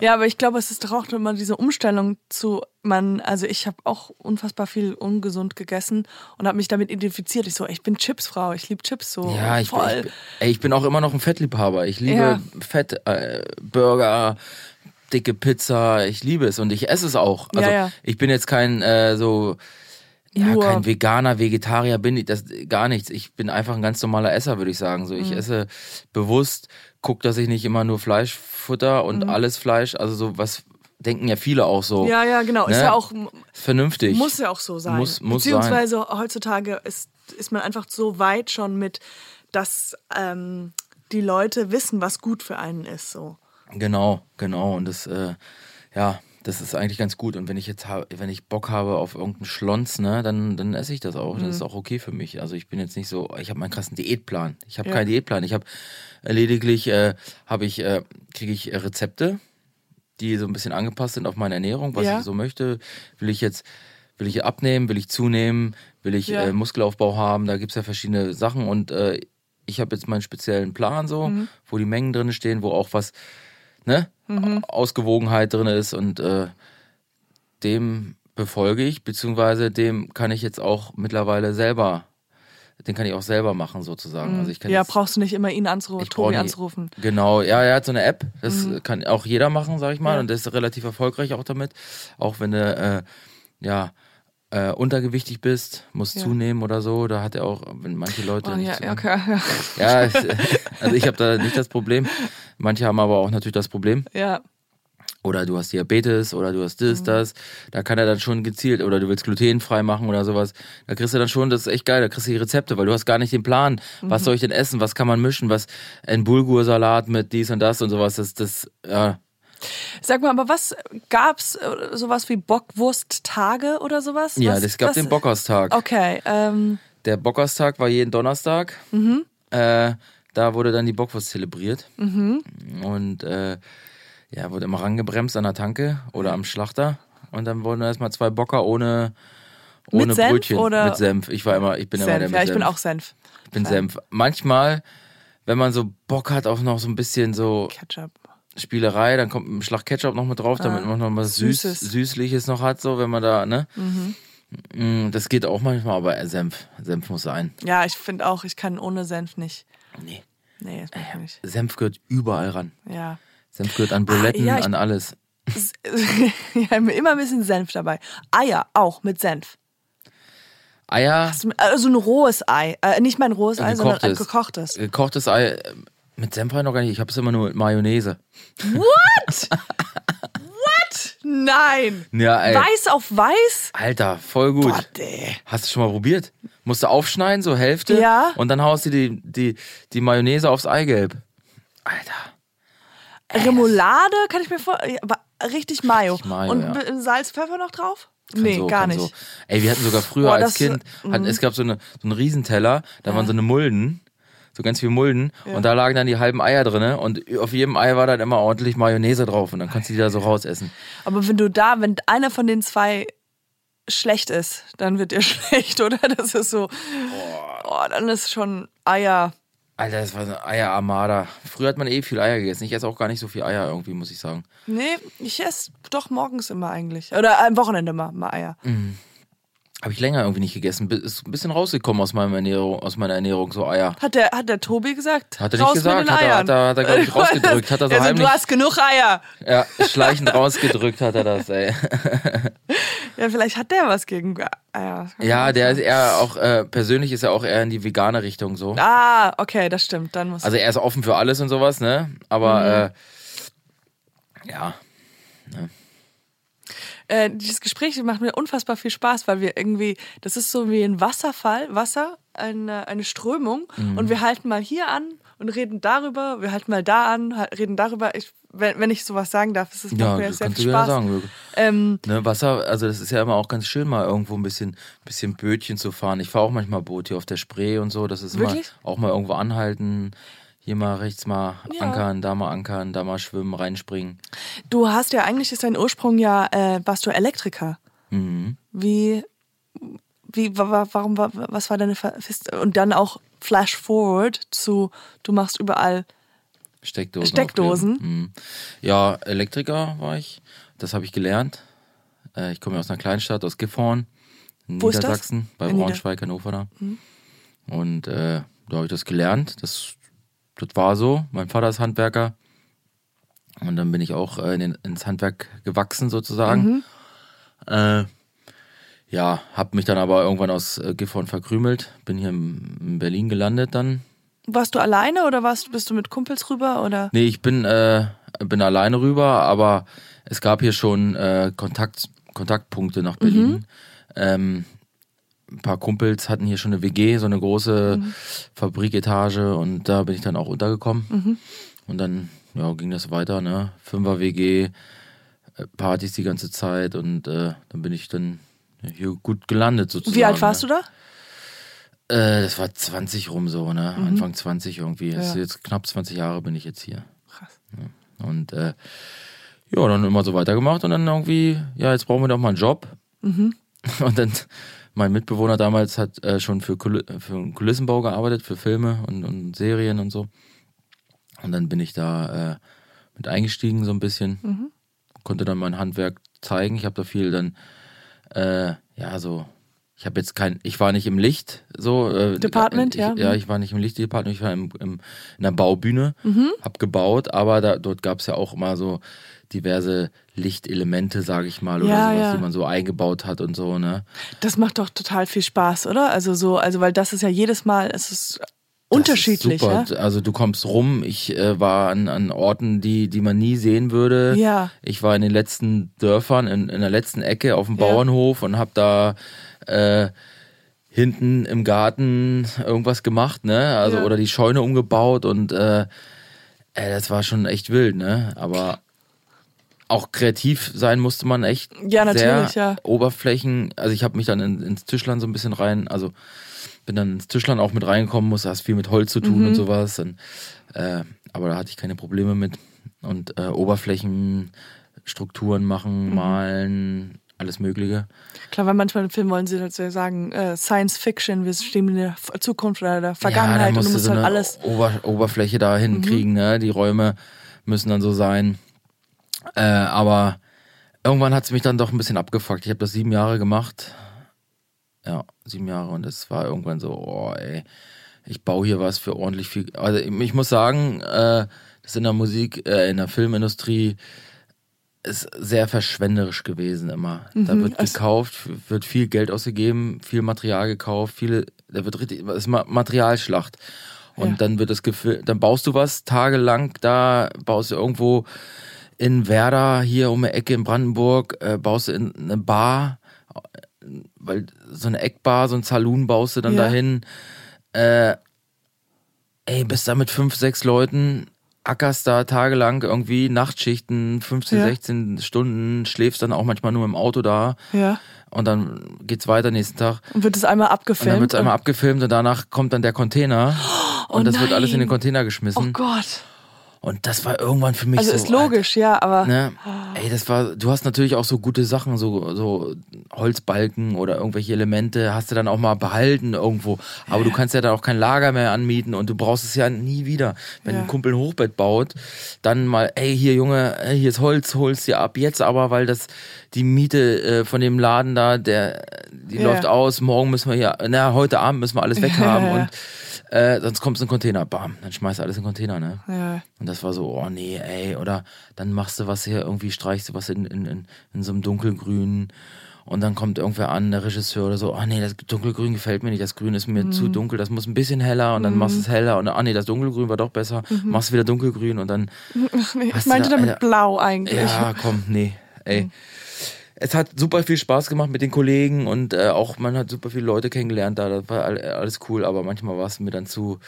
Ja, aber ich glaube, es ist doch auch immer diese Umstellung zu, man, also ich habe auch unfassbar viel ungesund gegessen und habe mich damit identifiziert. Ich so, ey, ich bin Chipsfrau, ich liebe Chips so. Ja, ich bin, voll. ich, bin- ey, ich bin auch immer noch ein Fettliebhaber. Ich liebe. Fett, äh, Burger, dicke Pizza. Ich liebe es und ich esse es auch. Also Ja, ja. ich bin jetzt kein äh, so ja Nur- kein Veganer, Vegetarier bin ich das gar nichts. Ich bin einfach ein ganz normaler Esser, würde ich sagen. So Mhm. ich esse bewusst, guck, dass ich nicht immer nur Fleisch futter und alles Fleisch. Also so was denken ja viele auch so. Mhm. Ja, ja, genau. Ist Ne? ja auch, Vernünftig. muss ja auch so sein. Muss- muss Beziehungsweise heutzutage ist, ist man einfach so weit schon mit, dass ähm, die Leute wissen, was gut für einen ist. So. Genau, genau. Und das, äh, ja, das ist eigentlich ganz gut. Und wenn ich jetzt wenn ich Bock habe auf irgendeinen Schlons, ne, dann, dann esse ich das auch. Das Mhm. ist auch okay für mich. Also ich bin jetzt nicht so, ich habe meinen krassen Diätplan. Ich habe Ja. keinen Diätplan. Ich habe lediglich, äh, habe ich, äh, kriege ich äh, Rezepte, die so ein bisschen angepasst sind auf meine Ernährung, was Ja. ich so möchte. Will ich jetzt, will ich abnehmen, will ich zunehmen, will ich Ja. äh, Muskelaufbau haben, da gibt's ja verschiedene Sachen und äh, ich habe jetzt meinen speziellen Plan so, Mhm. wo die Mengen drin stehen, wo auch was, ne, Ausgewogenheit drin ist und äh, dem befolge ich, beziehungsweise dem kann ich jetzt auch mittlerweile selber, den kann ich auch selber machen sozusagen. Also ich kann Ja, jetzt, brauchst du nicht immer ihn anzurufen, Tobi nie- anzurufen. Genau, ja, er hat so eine App, das Mhm. kann auch jeder machen, sag ich mal, Ja. und der ist relativ erfolgreich auch damit. Auch wenn du, äh, ja, äh, untergewichtig bist, musst Ja. zunehmen oder so, da hat er auch, wenn manche Leute Oh, nicht ja, okay, ja. ja, (laughs) also ich habe da nicht das Problem. Manche haben aber auch natürlich das Problem. ja. Oder du hast Diabetes oder du hast Mhm. das, das. Da kann er dann schon gezielt, oder du willst glutenfrei machen oder sowas. Da kriegst du dann schon, das ist echt geil, da kriegst du die Rezepte, weil du hast gar nicht den Plan. Mhm. Was soll ich denn essen? Was kann man mischen? Was, ein Bulgursalat mit dies und das und sowas. Das, das, ja. Sag mal, aber was gab's äh, sowas wie Bockwursttage oder sowas? Ja, was, es gab was, den Bockerstag. Okay, ähm, Der Bockerstag war jeden Donnerstag. Mhm. Äh, da wurde dann die Bockwurst zelebriert. Mhm. Und äh, ja, wurde immer rangebremst an der Tanke oder am Schlachter. Und dann wurden erstmal zwei Bocker ohne, Mit ohne Senf Brötchen. oder- Mit Senf. Ich war immer, ich bin immer der Senf. mit Ja, ich Senf. bin auch Senf. Ich bin Senf. Manchmal, wenn man so Bock hat auf noch so ein bisschen so Ketchup. Spielerei, dann kommt ein Schlag Ketchup noch mit drauf, damit man noch was Süß, Ah, Süßes. Süßliches noch hat, so wenn man da, ne? Mm, Das geht auch manchmal, aber äh, Senf. Senf muss sein. Ja, ich finde auch, ich kann ohne Senf nicht. Nee. Nee, das ich nicht. Senf gehört überall ran. Ja. Senf gehört an Buletten, ja, ich- an alles. (laughs) ja, immer ein bisschen Senf dabei. Eier auch mit Senf. Eier, Also ein rohes Ei. Äh, nicht mein rohes Ei, sondern ein gekochtes. gekochtes. Ei, äh, Mit Senf noch gar nicht. Ich habe es immer nur mit Mayonnaise. What? (laughs) What? Nein. Ja, ey. Weiß auf weiß? Alter, voll gut. Gott, ey. Hast du schon mal probiert? Musst du aufschneiden, so Hälfte. Ja. Und dann haust du die, die, die Mayonnaise aufs Eigelb. Alter. Remoulade kann ich mir vor. ja, Aber richtig Mayo. Richtig Mayo, Und ja. Salz, Pfeffer noch drauf? Kann nee, so, gar nicht. So. Ey, wir hatten sogar früher Boah, als mhm. Kind, hatten, es gab so, eine, so einen Riesenteller, da waren so eine Mulden, so ganz viele Mulden und da lagen dann die halben Eier drin und auf jedem Ei war dann immer ordentlich Mayonnaise drauf und dann konntest du die da so rausessen. Aber wenn du da, wenn einer von den zwei schlecht ist, dann wird dir (laughs) schlecht, oder? Das ist so. Oh, dann ist schon Eier. Alter, das war so eine Eierarmada. Früher hat man eh viel Eier gegessen. Ich esse auch gar nicht so viel Eier irgendwie, muss ich sagen. Nee, ich esse doch morgens immer eigentlich. Oder am Wochenende mal, mal Eier. Habe ich länger irgendwie nicht gegessen. Ist ein bisschen rausgekommen aus, meinem Ernährung, aus meiner Ernährung, so Eier. Hat der, hat der Tobi gesagt? Hat er nicht gesagt, hat er- hat er- hat er, glaub ich, (laughs) rausgedrückt, hat er so also, heimlich- du hast genug Eier. Ja, schleichend rausgedrückt hat er das, ey. (laughs) Ja, vielleicht hat der was gegen Eier. Ja, der ist eher auch, äh, persönlich ist er auch eher in die vegane Richtung so. Ah, okay, das stimmt. Dann muss Also er ist offen für alles und sowas, ne? Aber äh, ja, äh, dieses Gespräch macht mir unfassbar viel Spaß, weil wir irgendwie, das ist so wie ein Wasserfall, Wasser, eine, eine Strömung Mhm. und wir halten mal hier an und reden darüber, wir halten mal da an, reden darüber. Ich, wenn, wenn ich sowas sagen darf, ist es ja, mir das sehr kannst du viel ja Spaß. sagen. Jürgen. Ähm, Ne, Wasser, also das ist ja immer auch ganz schön, mal irgendwo ein bisschen, bisschen Bötchen zu fahren. Ich fahre auch manchmal Boot hier auf der Spree und so. Das ist immer auch mal irgendwo anhalten, hier mal rechts mal Ja. ankern, da mal ankern, da mal schwimmen, reinspringen. du hast ja eigentlich ist dein Ursprung ja, äh, warst du Elektriker. Mhm. Wie, wie, wa- wa- warum, wa- was war deine Fest- und dann auch Flash Forward zu, du machst überall Steckdosen. Steckdosen? Mhm. Ja, Elektriker war ich. Das habe ich gelernt. Äh, ich komme ja aus einer Kleinstadt, aus Gifhorn, in Wo ist das? Niedersachsen, bei Mhm. Braunschweig, Hannover da. Und äh, da habe ich das gelernt. Das, das war so. Mein Vater ist Handwerker. Und dann bin ich auch äh, in den, ins Handwerk gewachsen sozusagen. Mhm. Äh, ja, habe mich dann aber irgendwann aus äh, Gifhorn verkrümelt. Bin hier in, in Berlin gelandet dann. Warst du alleine oder warst, bist du mit Kumpels rüber? Oder? Nee, ich bin, äh, bin alleine rüber, aber es gab hier schon äh, Kontakt, Kontaktpunkte nach Berlin. Ähm, ein paar Kumpels hatten hier schon eine WG, so eine große Fabriketage und da bin ich dann auch untergekommen. Und dann ja, ging das weiter, ne? Fünfer WG, äh, Partys die ganze Zeit und äh, dann bin ich dann hier gut gelandet sozusagen. Wie alt warst ne? du da? Äh, das war 20 rum so, ne? Anfang 20 irgendwie. Ja. jetzt knapp 20 Jahre bin ich jetzt hier. Krass. Und äh, ja, dann immer so weitergemacht und dann irgendwie, ja, jetzt brauchen wir doch mal einen Job. (laughs) Und dann, mein Mitbewohner damals hat äh, schon für, Kul für einen Kulissenbau gearbeitet, für Filme und, und Serien und so. Und dann bin ich da äh, mit eingestiegen so ein bisschen. Konnte dann mein Handwerk zeigen. Ich habe da viel dann, äh, ja, so, ich habe jetzt kein, ich war nicht im Licht, so. Äh, Department, ich, ja. Ja, ich war nicht im Lichtdepartment, ich war im, im, in der Baubühne, hab gebaut, aber da, dort gab es ja auch immer so diverse Lichtelemente, sage ich mal, oder Ja, sowas, ja. die man so eingebaut hat und so, ne? Das macht doch total viel Spaß, oder? Also so, also weil das ist ja jedes Mal, es ist unterschiedlich, ja? ist super. Also du kommst rum. Ich äh, war an, an Orten, die, die man nie sehen würde. Ja. Ich war in den letzten Dörfern, in, in der letzten Ecke auf dem Ja. Bauernhof und habe da äh, hinten im Garten irgendwas gemacht, ne? Also Ja. oder die Scheune umgebaut und äh, ey, das war schon echt wild, ne? Aber auch kreativ sein musste man echt. Ja, natürlich, sehr ja. Oberflächen. Also ich habe mich dann in, ins Tischland so ein bisschen rein, also bin dann ins Tischland auch mit reingekommen, musste hast viel mit Holz zu Mhm. tun und sowas. Und, äh, aber da hatte ich keine Probleme mit. Und äh, Oberflächenstrukturen Mhm. machen, malen, alles Mögliche. Klar, weil manchmal im Film wollen sie halt so sagen, äh, Science Fiction, wir stehen in der Zukunft oder der ja, Vergangenheit da und du musst musst so halt alles. Mhm. Ober Oberfläche da hinkriegen, ne? Die Räume müssen dann so sein. Äh, aber irgendwann hat es mich dann doch ein bisschen abgefuckt. Ich habe das sieben Jahre gemacht. Ja, sieben Jahre und es war irgendwann so, oh ey, ich baue hier was für ordentlich viel. Also ich muss sagen, äh, das in der Musik, äh, in der Filmindustrie ist sehr verschwenderisch gewesen immer. Da wird gekauft, wird viel Geld ausgegeben, viel Material gekauft, viele, da wird richtig, das ist Ma- Materialschlacht. Und Ja. dann wird das gefilmt, dann baust du was tagelang da, baust du irgendwo in Werder, hier um die Ecke in Brandenburg, äh, baust du in eine Bar, weil so eine Eckbar, so ein Saloon baust du dann Ja. dahin. Äh, ey, bist da mit fünf, sechs Leuten, ackerst da tagelang irgendwie Nachtschichten, 15, Ja. 16 Stunden, schläfst dann auch manchmal nur im Auto da Ja. und dann geht's weiter nächsten Tag. Und wird es einmal Und abgefilmt? dann wird's einmal abgefilmt und danach kommt dann der Container (gasps) und das wird alles in den nein. Container Oh geschmissen. Gott. Und das war irgendwann für mich Also so. ist logisch, ja, aber Ne? Ey, das war, du hast natürlich auch so gute Sachen, so, so Holzbalken oder irgendwelche Elemente hast du dann auch mal behalten irgendwo. Aber du kannst ja dann auch kein Lager mehr anmieten und du brauchst es ja nie wieder. Wenn Ja. ein Kumpel ein Hochbett baut, dann mal, ey, hier Junge, hier ist Holz, holst dir ab. Jetzt aber, weil das, die Miete äh, von dem Laden da, der, die Ja. läuft aus, morgen müssen wir hier, na, heute Abend müssen wir alles (laughs) weghaben ja. und äh, sonst kommt es in den Container, bam, dann schmeißt du alles in den Container, ne? ja. Und das war so, oh nee, ey, oder dann machst du was hier, irgendwie streichst du was in, in, in, in so einem dunkelgrün und dann kommt irgendwer an, der Regisseur oder so, oh nee, das dunkelgrün gefällt mir nicht, das Grün ist mir Mhm. zu dunkel, das muss ein bisschen heller und dann machst du es heller und ah nee, das dunkelgrün war doch besser, Mhm. machst wieder dunkelgrün und dann, (laughs) Nee, ich meinte da- damit Alter, blau eigentlich. ja, komm, nee, ey. Mhm. Es hat super viel Spaß gemacht mit den Kollegen und äh, auch man hat super viele Leute kennengelernt da, das war all- alles cool, aber manchmal war es mir dann zu,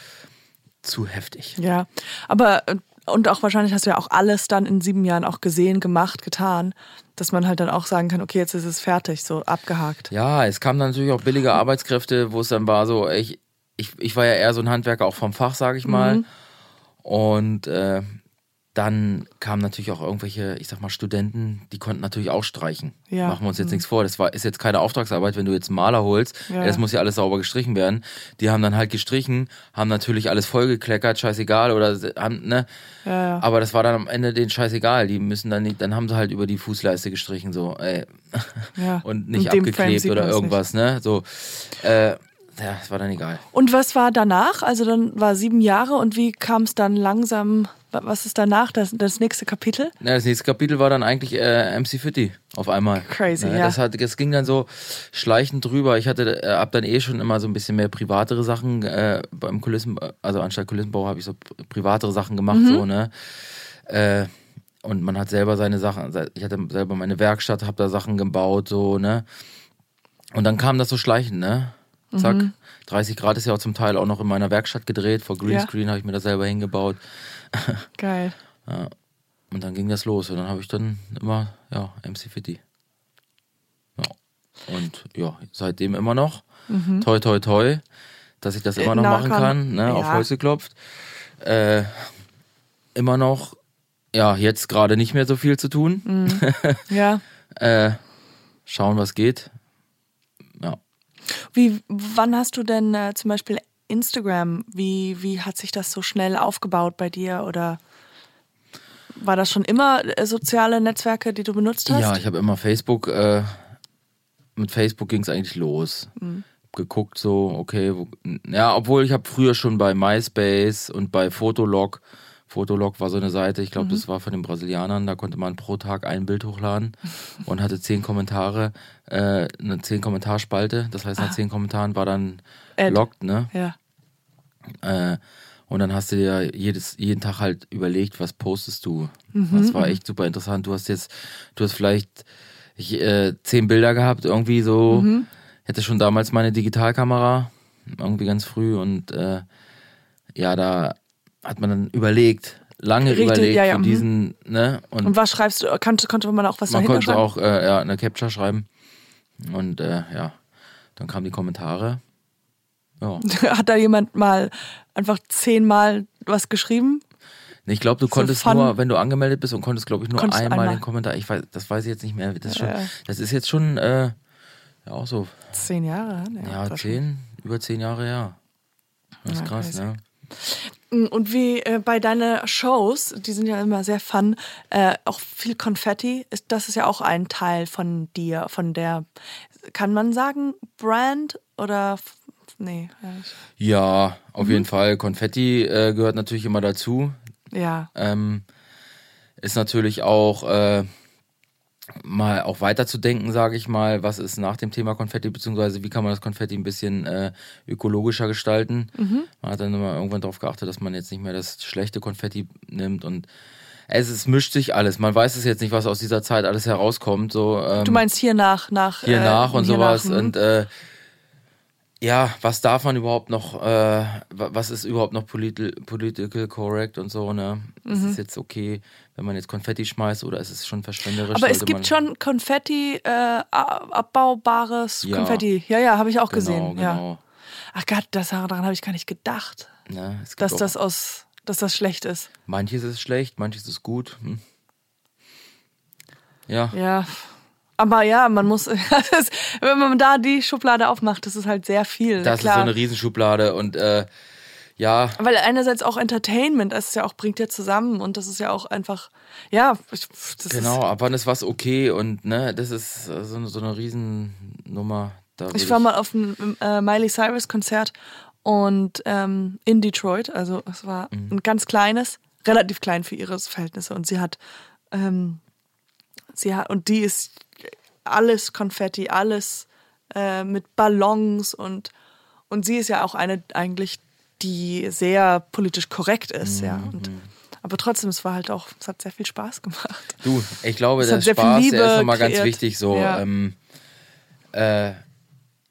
zu heftig. Ja, aber und auch wahrscheinlich hast du ja auch alles dann in sieben Jahren auch gesehen, gemacht, getan, dass man halt dann auch sagen kann, okay, jetzt ist es fertig, so abgehakt. Ja, es kamen dann natürlich auch billige Arbeitskräfte, wo es dann war so, ich, ich, ich war ja eher so ein Handwerker auch vom Fach, sage ich mal. Mhm. Und äh, dann kamen natürlich auch irgendwelche, ich sag mal, Studenten, die konnten natürlich auch streichen. Ja. Machen wir uns jetzt nichts vor. Das war, ist jetzt keine Auftragsarbeit, wenn du jetzt einen Maler holst. Ja. Das muss ja alles sauber gestrichen werden. Die haben dann halt gestrichen, haben natürlich alles vollgekleckert, scheißegal, oder haben, ne? Ja. Aber das war dann am Ende denen scheißegal. Die müssen dann nicht, dann haben sie halt über die Fußleiste gestrichen, so, ey. ja. (laughs) Und nicht Frame abgeklebt oder irgendwas, ne? So, äh, ja, das war dann egal. Nicht. Und was war danach? Also dann war sieben Jahre und wie kam es dann langsam, was ist danach, das, das nächste Kapitel? Ja, das nächste Kapitel war dann eigentlich äh, MC Fitty auf einmal. Crazy, Ne, ja. Das, hat, das ging dann so schleichend drüber. Ich hatte, äh, hab dann eh schon immer so ein bisschen mehr privatere Sachen äh, beim Kulissen, also anstatt Kulissenbau habe ich so pri- privatere Sachen gemacht, Mhm. so, ne? Äh, und man hat selber seine Sachen, ich hatte selber meine Werkstatt, habe da Sachen gebaut, so, ne? Und dann kam das so schleichend, ne? Zack. Mhm. 30 Grad ist ja auch zum Teil auch noch in meiner Werkstatt gedreht. Vor Greenscreen habe ich mir das selber hingebaut. (laughs) Geil. Und dann ging das los. Und dann habe ich dann immer, ja, MC Fitty. Ja. Und ja, seitdem immer noch. Toi, toi, toi, dass ich das immer noch Mhm. Machen kann. ne, auf Ja. Holz geklopft. Äh, immer noch, ja, jetzt gerade nicht mehr so viel zu tun. Mhm. (laughs) Ja. Äh, schauen, was geht. Ja. Wie, wann hast du denn äh, zum Beispiel Instagram? Wie, wie hat sich das so schnell aufgebaut bei dir? Oder war das schon immer äh, soziale Netzwerke, die du benutzt hast? Ja, ich habe immer Facebook, äh, mit Facebook ging es eigentlich los. Mhm. Geguckt so, okay, wo, ja, obwohl ich habe früher schon bei MySpace und bei Fotolog, Fotolog war so eine Seite, ich glaube, Mhm. das war von den Brasilianern, da konnte man pro Tag ein Bild hochladen (laughs) und hatte zehn Kommentare, äh, eine zehn Kommentarspalte, das heißt nach zehn Kommentaren war dann Ah. Ad. locked, ne? ja. Äh, und dann hast du dir jedes, jeden Tag halt überlegt, was postest du. Mhm, das war echt super interessant. Du hast jetzt, du hast vielleicht ich, äh, zehn Bilder gehabt, irgendwie so. Mhm. Hätte schon damals meine Digitalkamera, irgendwie ganz früh. Und äh, ja, da hat man dann überlegt, lange Richtig, überlegt ja, ja, von mhm. diesen, ne? Und, Und was schreibst du? Konnte, konnte man auch was man dahinter konnte schreiben? auch äh, ja, eine Capture schreiben. Und äh, ja, dann kamen die Kommentare. Ja. (laughs) Hat da jemand mal einfach zehnmal was geschrieben? Ich glaube, du So konntest fun. nur, wenn du angemeldet bist und konntest, glaube ich, nur einmal einmal. den Kommentar. Ich weiß, das weiß ich jetzt nicht mehr. Das ist, schon, Ja. das ist jetzt schon, äh, ja, auch so, Zehn Jahre? ne? ja, zehn, über zehn Jahre, ja. Das ist Ja, krass, ne? Und wie äh, bei deinen Shows, die sind ja immer sehr fun, äh, auch viel Konfetti, ist, das ist ja auch ein Teil von dir, von der, kann man sagen, Brand oder, nee, ja, auf Mhm. jeden Fall. Konfetti äh, gehört natürlich immer dazu. ja, Ähm, ist natürlich auch, äh, mal auch weiterzudenken, sage ich mal, was ist nach dem Thema Konfetti, beziehungsweise wie kann man das Konfetti ein bisschen äh, ökologischer gestalten. Man hat dann immer irgendwann darauf geachtet, dass man jetzt nicht mehr das schlechte Konfetti nimmt und es, es mischt sich alles. Man weiß es jetzt nicht, was aus dieser Zeit alles herauskommt. So, ähm, Du meinst hier nach, nach hier äh, nach und sowas. nach, hm. und äh, ja, was darf man überhaupt noch, äh, wa- was ist überhaupt noch politi political correct und so, ne? Mhm. Ist es jetzt okay, wenn man jetzt Konfetti schmeißt oder ist es schon verschwenderisch? Aber es gibt schon Konfetti, äh, abbaubares Ja. Konfetti. Ja, ja, habe ich auch genau, gesehen. Ja. Genau. Ach Gott, das, daran habe ich gar nicht gedacht, Ne? Es gibt dass das aus, dass das schlecht ist. manches ist schlecht, manches ist gut. Hm. Ja, Ja. Aber ja, man muss, (laughs) wenn man da die Schublade aufmacht, das ist halt sehr viel. das klar. ist so eine Riesenschublade und äh, ja, Weil einerseits auch Entertainment, das ist ja auch, bringt ja zusammen und das ist ja auch einfach, ja, ich- genau, ab wann ist was okay und ne, das ist so eine, so eine Riesennummer. Ich war mal auf einem äh, Miley Cyrus Konzert und ähm, in Detroit, also es war Mhm. ein ganz kleines, relativ klein für ihre Verhältnisse und sie hat, ähm, sie hat, und die ist alles Konfetti, alles äh, mit Ballons und, und sie ist ja auch eine eigentlich, die sehr politisch korrekt ist, ja. Mhm. Und, aber trotzdem, es war halt auch, es hat sehr viel Spaß gemacht. Du, ich glaube, Es der Spaß, der ist nochmal ganz wichtig. So, Ja. ähm, äh,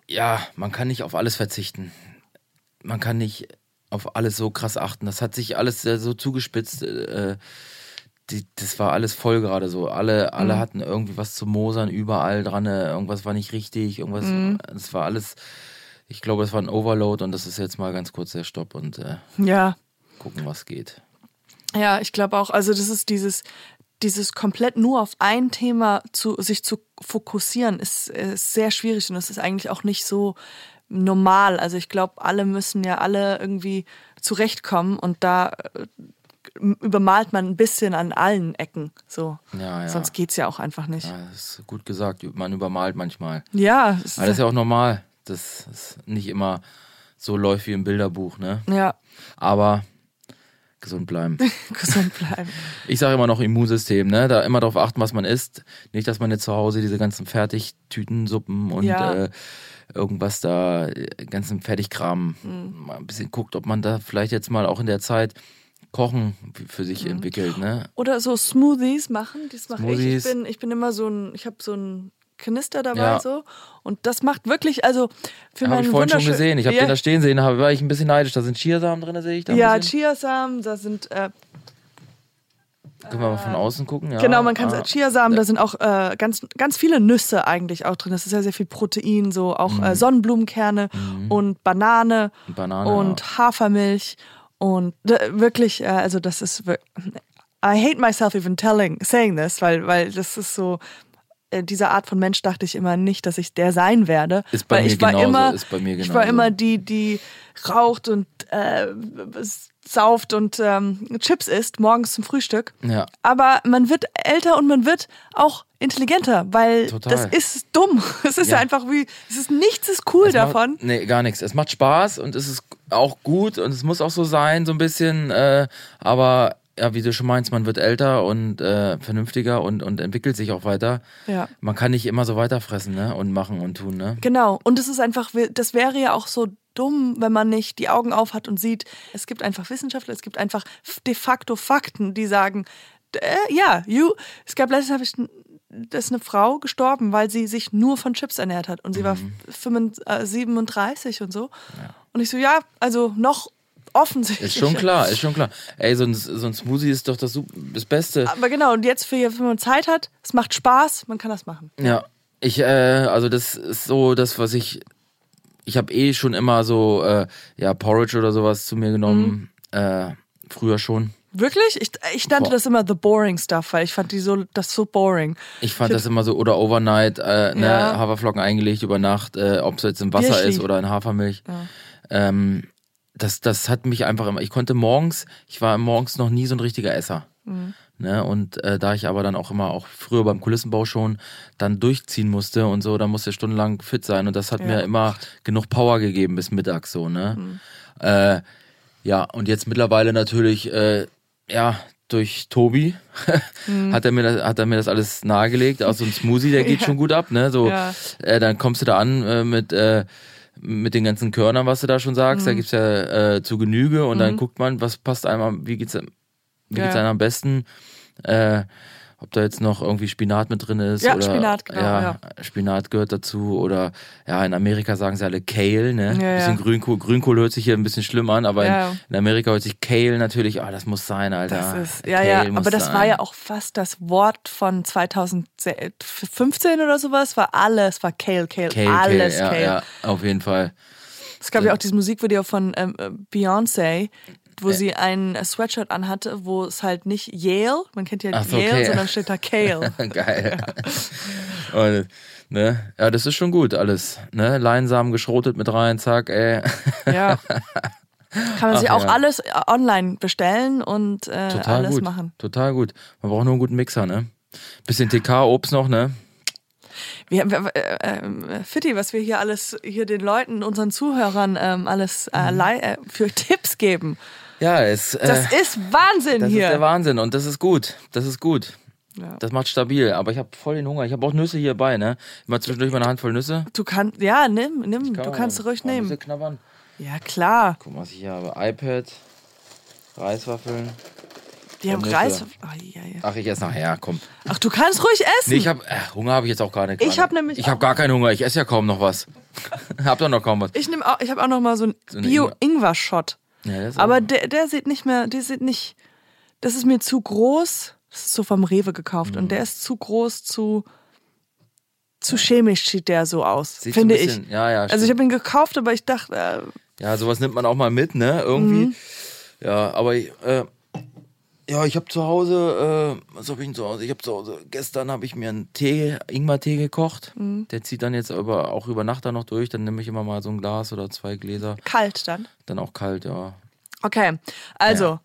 ja, man kann nicht auf alles verzichten. Man kann nicht auf alles so krass achten. Das hat sich alles so zugespitzt. Äh, die, das war alles voll gerade so. Alle, alle Mhm. hatten irgendwie was zu mosern, überall dran. äh, Irgendwas war nicht richtig. Irgendwas. Mhm. Das war alles. Ich glaube, es war ein Overload und das ist jetzt mal ganz kurz der Stopp und äh, Ja, gucken, was geht. Ja, ich glaube auch. Also das ist dieses, dieses komplett nur auf ein Thema zu sich zu fokussieren, ist, ist sehr schwierig und es ist eigentlich auch nicht so normal. Also ich glaube, alle müssen ja alle irgendwie zurechtkommen und da äh, übermalt man ein bisschen an allen Ecken. So. Ja, ja. Sonst geht's ja auch einfach nicht. Ja, das ist gut gesagt. Man übermalt manchmal. Ja, es Aber das ist ja auch normal, dass es nicht immer so läuft wie im Bilderbuch, ne? ja, Aber gesund bleiben. (laughs) gesund bleiben. Ich sage immer noch Immunsystem, ne? Da immer darauf achten, was man isst. Nicht, dass man jetzt zu Hause diese ganzen Fertigtütensuppen und Ja. äh, irgendwas da, äh, ganzen Fertigkram, Mhm. mal ein bisschen guckt, ob man da vielleicht jetzt mal auch in der Zeit Kochen für sich Mhm. entwickelt, ne? Oder so Smoothies machen, das mache ich. Ich bin, ich bin immer so ein, ich habe so ein Kanister dabei Ja. so und das macht wirklich, also für Habe meinen ich vorhin schon gesehen. Ich habe ja, den da stehen sehen, da war ich ein bisschen neidisch. Da sind Chiasamen drin, sehe ich da. Ja. Chiasamen, da sind äh, Können wir mal von außen gucken? Ja. genau, man kann ah. Chiasamen, da sind auch äh, ganz ganz viele Nüsse eigentlich auch drin. Das ist sehr sehr viel Protein, so auch Mhm. äh, Sonnenblumenkerne und Banane Banane, und Hafermilch und wirklich, äh, also das ist I hate myself even telling saying this, weil weil das ist so äh, diese Art von Mensch dachte ich immer nicht, dass ich der sein werde. Ist bei weil mir ich war genauso, immer, ist bei mir Ich war genauso. immer die, die raucht und äh, sauft und ähm, Chips isst morgens zum Frühstück. Ja. Aber man wird älter und man wird auch intelligenter, weil Total. das ist dumm. (laughs) Es ist Ja. einfach wie, es ist nichts ist cool Es davon. Macht, nee, gar nichts. Es macht Spaß und es ist auch gut und es muss auch so sein, so ein bisschen. Äh, aber ja, wie du schon meinst, man wird älter und äh, vernünftiger und, und entwickelt sich auch weiter. Ja. Man kann nicht immer so weiterfressen ne? und machen und tun. Ne? Genau. Und es ist einfach, das wäre ja auch so dumm, wenn man nicht die Augen auf hat und sieht, es gibt einfach Wissenschaftler, es gibt einfach de facto Fakten, die sagen, äh, ja, you, es gab letztens habe ich da ist eine Frau gestorben, weil sie sich nur von Chips ernährt hat und sie war Mhm. 35, äh, 37 und so. Und ich so, ja, also noch offensichtlich. Ist schon klar, ist schon klar. Ey, so ein, so ein Smoothie ist doch das, das Beste. Aber genau, und jetzt, für, wenn man Zeit hat, es macht Spaß, man kann das machen. Ja, ich, äh, also das ist so das, was ich, ich habe eh schon immer so, äh, ja, Porridge oder sowas zu mir genommen, äh, früher schon. Wirklich? Ich, ich nannte Boah. das immer the boring stuff, weil ich fand die so, das so boring. Ich fand das immer so, oder overnight, äh, ne, Ja. Haferflocken eingelegt über Nacht, äh, ob es jetzt im Wasser Birchli. ist oder in Hafermilch. Ähm, das, das hat mich einfach immer, ich konnte morgens, ich war morgens noch nie so ein richtiger Esser. Mhm. Ne, und äh, da ich aber dann auch immer, auch früher beim Kulissenbau schon, dann durchziehen musste und so, da musste ich stundenlang fit sein und das hat Ja. mir immer genug Power gegeben bis mittags so, ne. Mhm. Äh, ja, und jetzt mittlerweile natürlich, äh, ja, durch Tobi (laughs) Mhm. hat, er mir das, hat er mir das alles nahegelegt. Auch so ein Smoothie, der geht (laughs) Ja. schon gut ab, ne? So, Ja. äh, dann kommst du da an äh, mit, äh, mit den ganzen Körnern, was du da schon sagst. Mhm. Da gibt's ja äh, zu Genüge und dann guckt man, was passt einem, am- wie geht's, wie Ja. geht's einem am besten. Äh, ob da jetzt noch irgendwie Spinat mit drin ist. Ja, oder, Spinat, genau, ja. Spinat gehört dazu. Oder ja, in Amerika sagen sie alle Kale, ne? Ja, bisschen ja. Grünkohl. Grünkohl hört sich hier ein bisschen schlimm an, aber Ja. in, in Amerika hört sich Kale natürlich, ah, das muss sein, Alter. Das ist, ja, Kale ja, aber das sein. war ja auch fast das Wort von 2015 oder sowas, war alles, war Kale, Kale, Kale, alles Kale, Kale. ja, ja, auf jeden Fall. Es gab ja auch dieses Musikvideo von ähm, äh, Wo sie ein äh, Sweatshirt anhatte, wo es halt nicht Yale, man kennt ja so, Yale, okay. sondern steht da Kale. (laughs) Geil. Und, ne? Ja, das ist schon gut alles. Ne? Leinsamen geschrotet mit rein, zack, ey. ja. Kann man sich Ach, auch ja. alles äh, online bestellen und äh, Total alles gut. machen. Total gut. Man braucht nur einen guten Mixer, ne? Bisschen TK-Obst noch, ne? Wir, wir, äh, äh, Fitti, was wir hier alles, hier den Leuten, unseren Zuhörern ähm, alles äh, lei- äh, für (laughs) Tipps geben. Ja, es, äh, Das ist Wahnsinn das hier. ist der Wahnsinn und das ist gut. Das ist gut. Ja. Das macht stabil. Aber ich habe voll den Hunger. Ich habe auch Nüsse hierbei, ne? Immer zwischendurch mal eine Handvoll Nüsse. Du kannst, ja, nimm, nimm, Kann du kannst ruhig nehmen. knabbern. Ja, klar. Guck mal, was ich hier habe. iPad, Reiswaffeln. Die haben Nüsse. Reis. Oh, ja, ja. Ach, ich esse nachher, komm. Ach, du kannst ruhig essen. Nee, ich hab, äh, Hunger habe ich jetzt auch gar nicht. Ich gerade. hab nämlich Ich habe gar keinen Hunger. Ich esse ja kaum noch was. (laughs) hab doch noch kaum was. Ich nehme auch, ich habe auch noch mal so einen eine Bio-Ingwer-Shot. Ja, Aber der, der sieht nicht mehr, der sieht nicht, das ist mir zu groß. Das ist so vom Rewe gekauft Mhm. und der ist zu groß, zu, zu chemisch sieht der so aus, Sieht finde bisschen- ich. ja, ja, also ich habe ihn gekauft, aber ich dachte, äh, Ja, sowas nimmt man auch mal mit, ne? Irgendwie. Mhm. Ja, aber ich, äh, ja, ich habe zu Hause, äh, was habe ich denn zu Hause? Ich habe zu Hause, gestern habe ich mir einen Tee, Ingwer-Tee gekocht. Mhm. Der zieht dann jetzt über, auch über Nacht dann noch durch. Dann nehme ich immer mal so ein Glas oder zwei Gläser. kalt dann. Dann auch kalt, ja. Okay, also,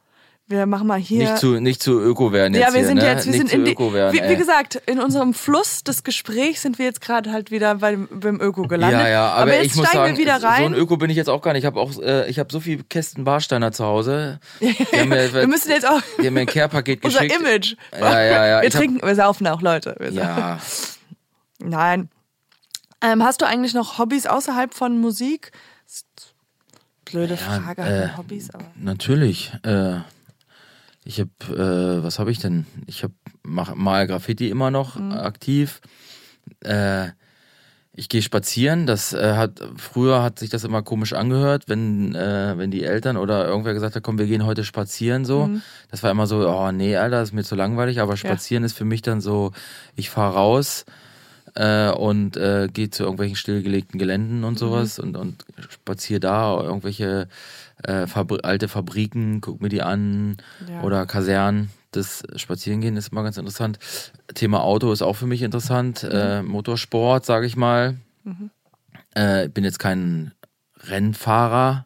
wir machen mal hier. Nicht zu, nicht zu öko werden jetzt ja, wir hier, sind ne? jetzt, wir nicht sind in die, wie, wie gesagt, in unserem Fluss des Gesprächs sind wir jetzt gerade halt wieder beim, beim Öko gelandet. Ja, ja, aber, jetzt ich muss steigen sagen, wir wieder so ein Öko bin ich jetzt auch gar nicht. Ich habe auch, äh, ich habe so viel Kästen Barsteiner zu Hause. Mir, (laughs) wir müssen jetzt auch die haben mir ein Care-Paket (laughs) unser geschickt. Image. Ja, ja, ja. (laughs) Wir Ich hab- trinken, wir saufen auch, Leute. Wir. Ja, Nein. Ähm, hast du eigentlich noch Hobbys außerhalb von Musik? Blöde Frage, äh, Hobbys, aber. natürlich. Äh, ich habe, äh, was habe ich denn? Ich habe mal Graffiti immer noch Mhm. aktiv. Äh, ich gehe spazieren. Das äh, hat früher hat sich das immer komisch angehört, wenn äh, wenn die Eltern oder irgendwer gesagt hat, komm, wir gehen heute spazieren so. Mhm. Das war immer so, oh nee, Alter, das ist mir zu langweilig. Aber spazieren ist für mich dann so, ich fahre raus äh, und äh, gehe zu irgendwelchen stillgelegten Geländen und sowas und, und spaziere da irgendwelche äh, Fabri alte Fabriken, guck mir die an Ja. oder Kasernen. Das Spazierengehen ist immer ganz interessant. Thema Auto ist auch für mich interessant. Äh, Motorsport, sage ich mal. Äh, bin jetzt kein Rennfahrer,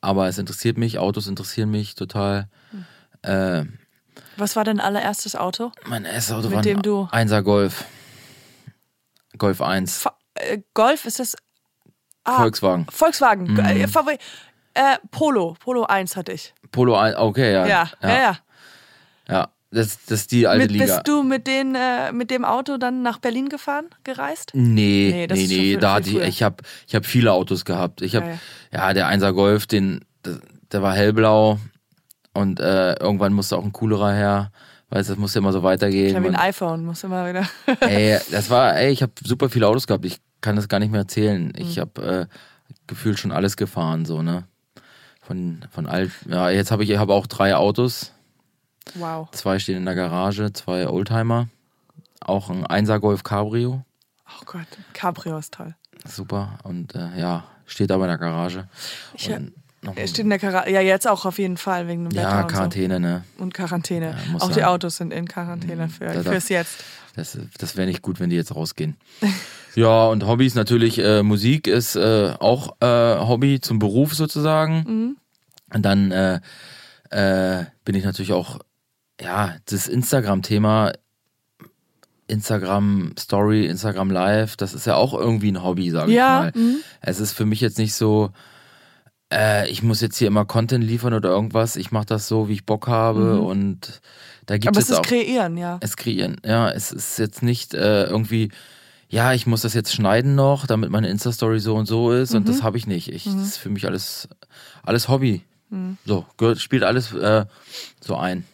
aber es interessiert mich. Autos interessieren mich total. Äh, Was war dein allererstes Auto? mein erstes Auto Mit war du- ein 1er Golf. Golf 1. Fa äh, Golf ist das. Ah, Volkswagen. Volkswagen. Mhm. Äh, Polo. Polo 1 hatte ich. Polo 1, okay, ja. Ja, ja, ja. ja. Das, das ist die alte Mit, Liga. bist du mit, den, äh, mit dem Auto dann nach Berlin gefahren, gereist? Nee, Nee, nee, das nee, viel- da hatte ich, ich habe ich hab viele Autos gehabt. Ich habe, Ja, ja, der 1er Golf, den, der, war hellblau und äh, irgendwann musste auch ein coolerer her, weil das musste immer so weitergehen. Ja, wie ein iPhone, muss immer wieder. (laughs) ey, das war, ey, ich habe super viele Autos gehabt. Ich kann das gar nicht mehr erzählen. Mhm. Ich habe äh, gefühlt schon alles gefahren, so ne. Von von alt, ja, jetzt habe ich, ich habe auch drei Autos. wow. Zwei stehen in der Garage, zwei Oldtimer, auch ein 1er Golf Cabrio. Oh Gott, Cabrio ist toll. Super. Und äh, ja, steht aber in der Garage. Ich, und noch, steht in der Quarantäne. Ja, jetzt auch auf jeden Fall wegen dem Wetter ja, und, Quarantäne, ne? so. und Quarantäne. Ja, auch die sein. Autos sind in Quarantäne für, da darf- fürs Jetzt. Das, das wäre nicht gut, wenn die jetzt rausgehen. (laughs) ja, und Hobbys natürlich, äh, Musik ist äh, auch äh, Hobby zum Beruf sozusagen. Mhm. Und dann äh, äh, bin ich natürlich auch, ja, das Instagram-Thema, Instagram Story, Instagram Live, das ist ja auch irgendwie ein Hobby, sage Ja, ich mal. mhm. Es ist für mich jetzt nicht so, äh, ich muss jetzt hier immer Content liefern oder irgendwas. Ich mache das so, wie ich Bock habe und da gibt Aber es es ist auch kreieren, ja. es kreieren. Ja, es ist jetzt nicht äh, irgendwie, ja, ich muss das jetzt schneiden noch, damit meine Insta-Story so und so ist und das habe ich nicht. Ich, Das ist für mich alles, alles Hobby. So, gehört, spielt alles äh, so ein.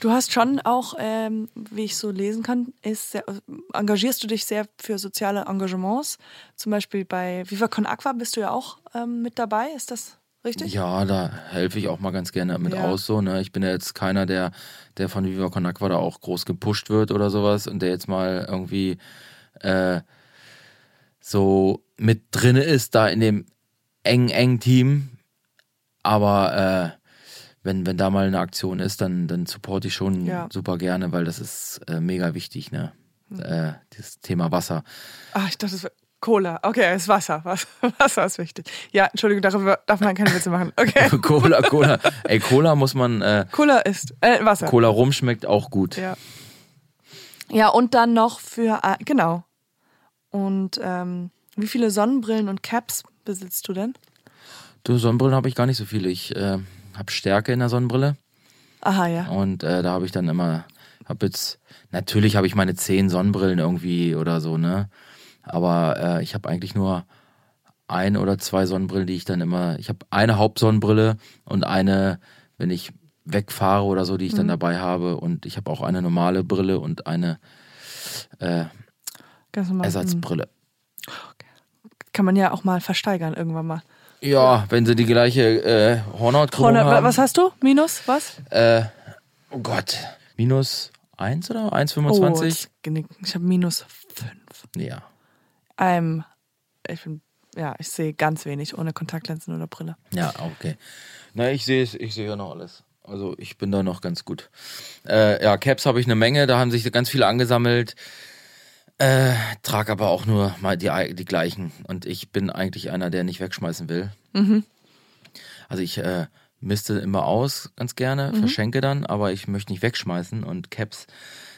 Du hast schon auch, ähm, wie ich so lesen kann, ist sehr, engagierst du dich sehr für soziale Engagements. Zum Beispiel bei Viva Con Aqua bist du ja auch ähm, mit dabei. Ist das richtig? Ja, da helfe ich auch mal ganz gerne mit Ja. aus. So, ne? Ich bin ja jetzt keiner, der, der von Viva Con Aqua da auch groß gepusht wird oder sowas und der jetzt mal irgendwie äh, so mit drinne ist, da in dem engen, engen Team. Aber äh, wenn, wenn da mal eine Aktion ist, dann, dann supporte ich schon Ja. super gerne, weil das ist äh, mega wichtig, ne? Äh, das Thema Wasser. Ach, ich dachte, es war Cola. Okay, es ist Wasser. Wasser. (laughs) Wasser ist wichtig. Ja, Entschuldigung, darüber darf man keine Witze machen. Okay. (laughs) Cola, Cola. Ey, Cola muss man, äh, Cola ist äh, Wasser. Cola rum schmeckt auch gut. Ja. Ja, und dann noch für, äh, genau. Und ähm, wie viele Sonnenbrillen und Caps besitzt du denn? Du, Sonnenbrillen habe ich gar nicht so viele. Ich äh, habe Stärke in der Sonnenbrille Aha, ja. und äh, da habe ich dann immer, habe jetzt, natürlich habe ich meine zehn Sonnenbrillen irgendwie oder so, ne? Aber äh, ich habe eigentlich nur ein oder zwei Sonnenbrillen, die ich dann immer, ich habe eine Hauptsonnenbrille und eine, wenn ich wegfahre oder so, die ich dann dabei habe und ich habe auch eine normale Brille und eine Ganz Ersatzbrille. Kann man ja auch mal versteigern irgendwann mal. Ja, wenn sie die gleiche äh, Hornhautkrümmung Corner, haben. was hast du? Minus? Was? Äh, oh Gott. Minus 1 oder Oh, 1,25? das genickt. ich habe minus 5. ja. Ähm, ich bin, ja, ich sehe ganz wenig ohne Kontaktlinsen oder Brille. Ja, okay. Na, ich sehe ich sehe ja noch alles. Also ich bin da noch ganz gut. Äh, ja, Caps habe ich eine Menge, da haben sich ganz viele angesammelt. Äh, trag aber auch nur mal die, die gleichen. Und ich bin eigentlich einer, der nicht wegschmeißen will. Also ich äh, misste immer aus, ganz gerne, verschenke dann, aber ich möchte nicht wegschmeißen. Und Caps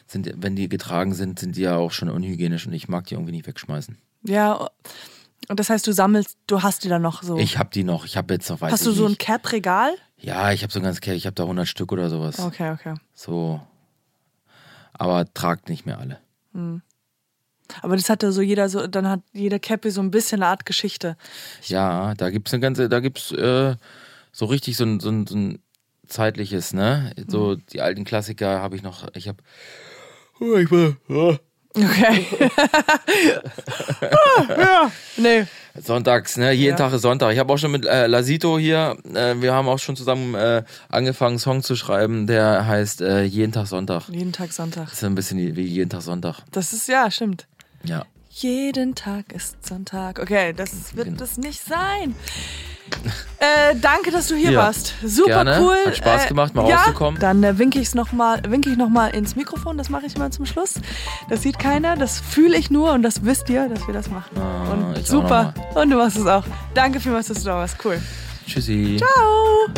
sind, wenn die getragen sind, sind die ja auch schon unhygienisch und ich mag die irgendwie nicht wegschmeißen. Ja, und das heißt, du sammelst, du hast die dann noch so. Ich habe die noch, ich habe jetzt noch, weiß hast du so ein. Cap-Regal? Ja, ich habe so ein ganz, ich habe da 100 Stück oder sowas. Okay, okay. So. Aber tragt nicht mehr alle. Aber das hat ja so jeder so, dann hat jeder Cappy so ein bisschen eine Art Geschichte. Ja, da gibt's eine ganze, da gibt's äh, so richtig so ein, so ein, so ein zeitliches, ne? So Mhm. die alten Klassiker habe ich noch, ich habe oh, ich war, oh. Okay. (laughs) ah, ja. Nee. Sonntags, ne? Jeden Ja. Tag ist Sonntag. Ich habe auch schon mit äh, Lasito hier, äh, wir haben auch schon zusammen äh, angefangen, einen Song zu schreiben, der heißt äh, Jeden Tag Sonntag. Jeden Tag Sonntag. Das ist ein bisschen wie jeden Tag Sonntag. Das ist, ja, stimmt. Ja. Jeden Tag ist Sonntag. Okay, das wird Genau. das nicht sein. Äh, danke, dass du hier Ja, warst. Super gerne. cool. Hat Spaß Äh, gemacht, mal ja, rauszukommen. Dann äh, winke ich noch mal, winke ich noch mal ins Mikrofon. Das mache ich immer zum Schluss. Das sieht keiner. Das fühle ich nur und das wisst ihr, dass wir das machen. Ah, und super. Und du machst es auch. Danke vielmals, dass du da warst. Cool. Tschüssi. Ciao.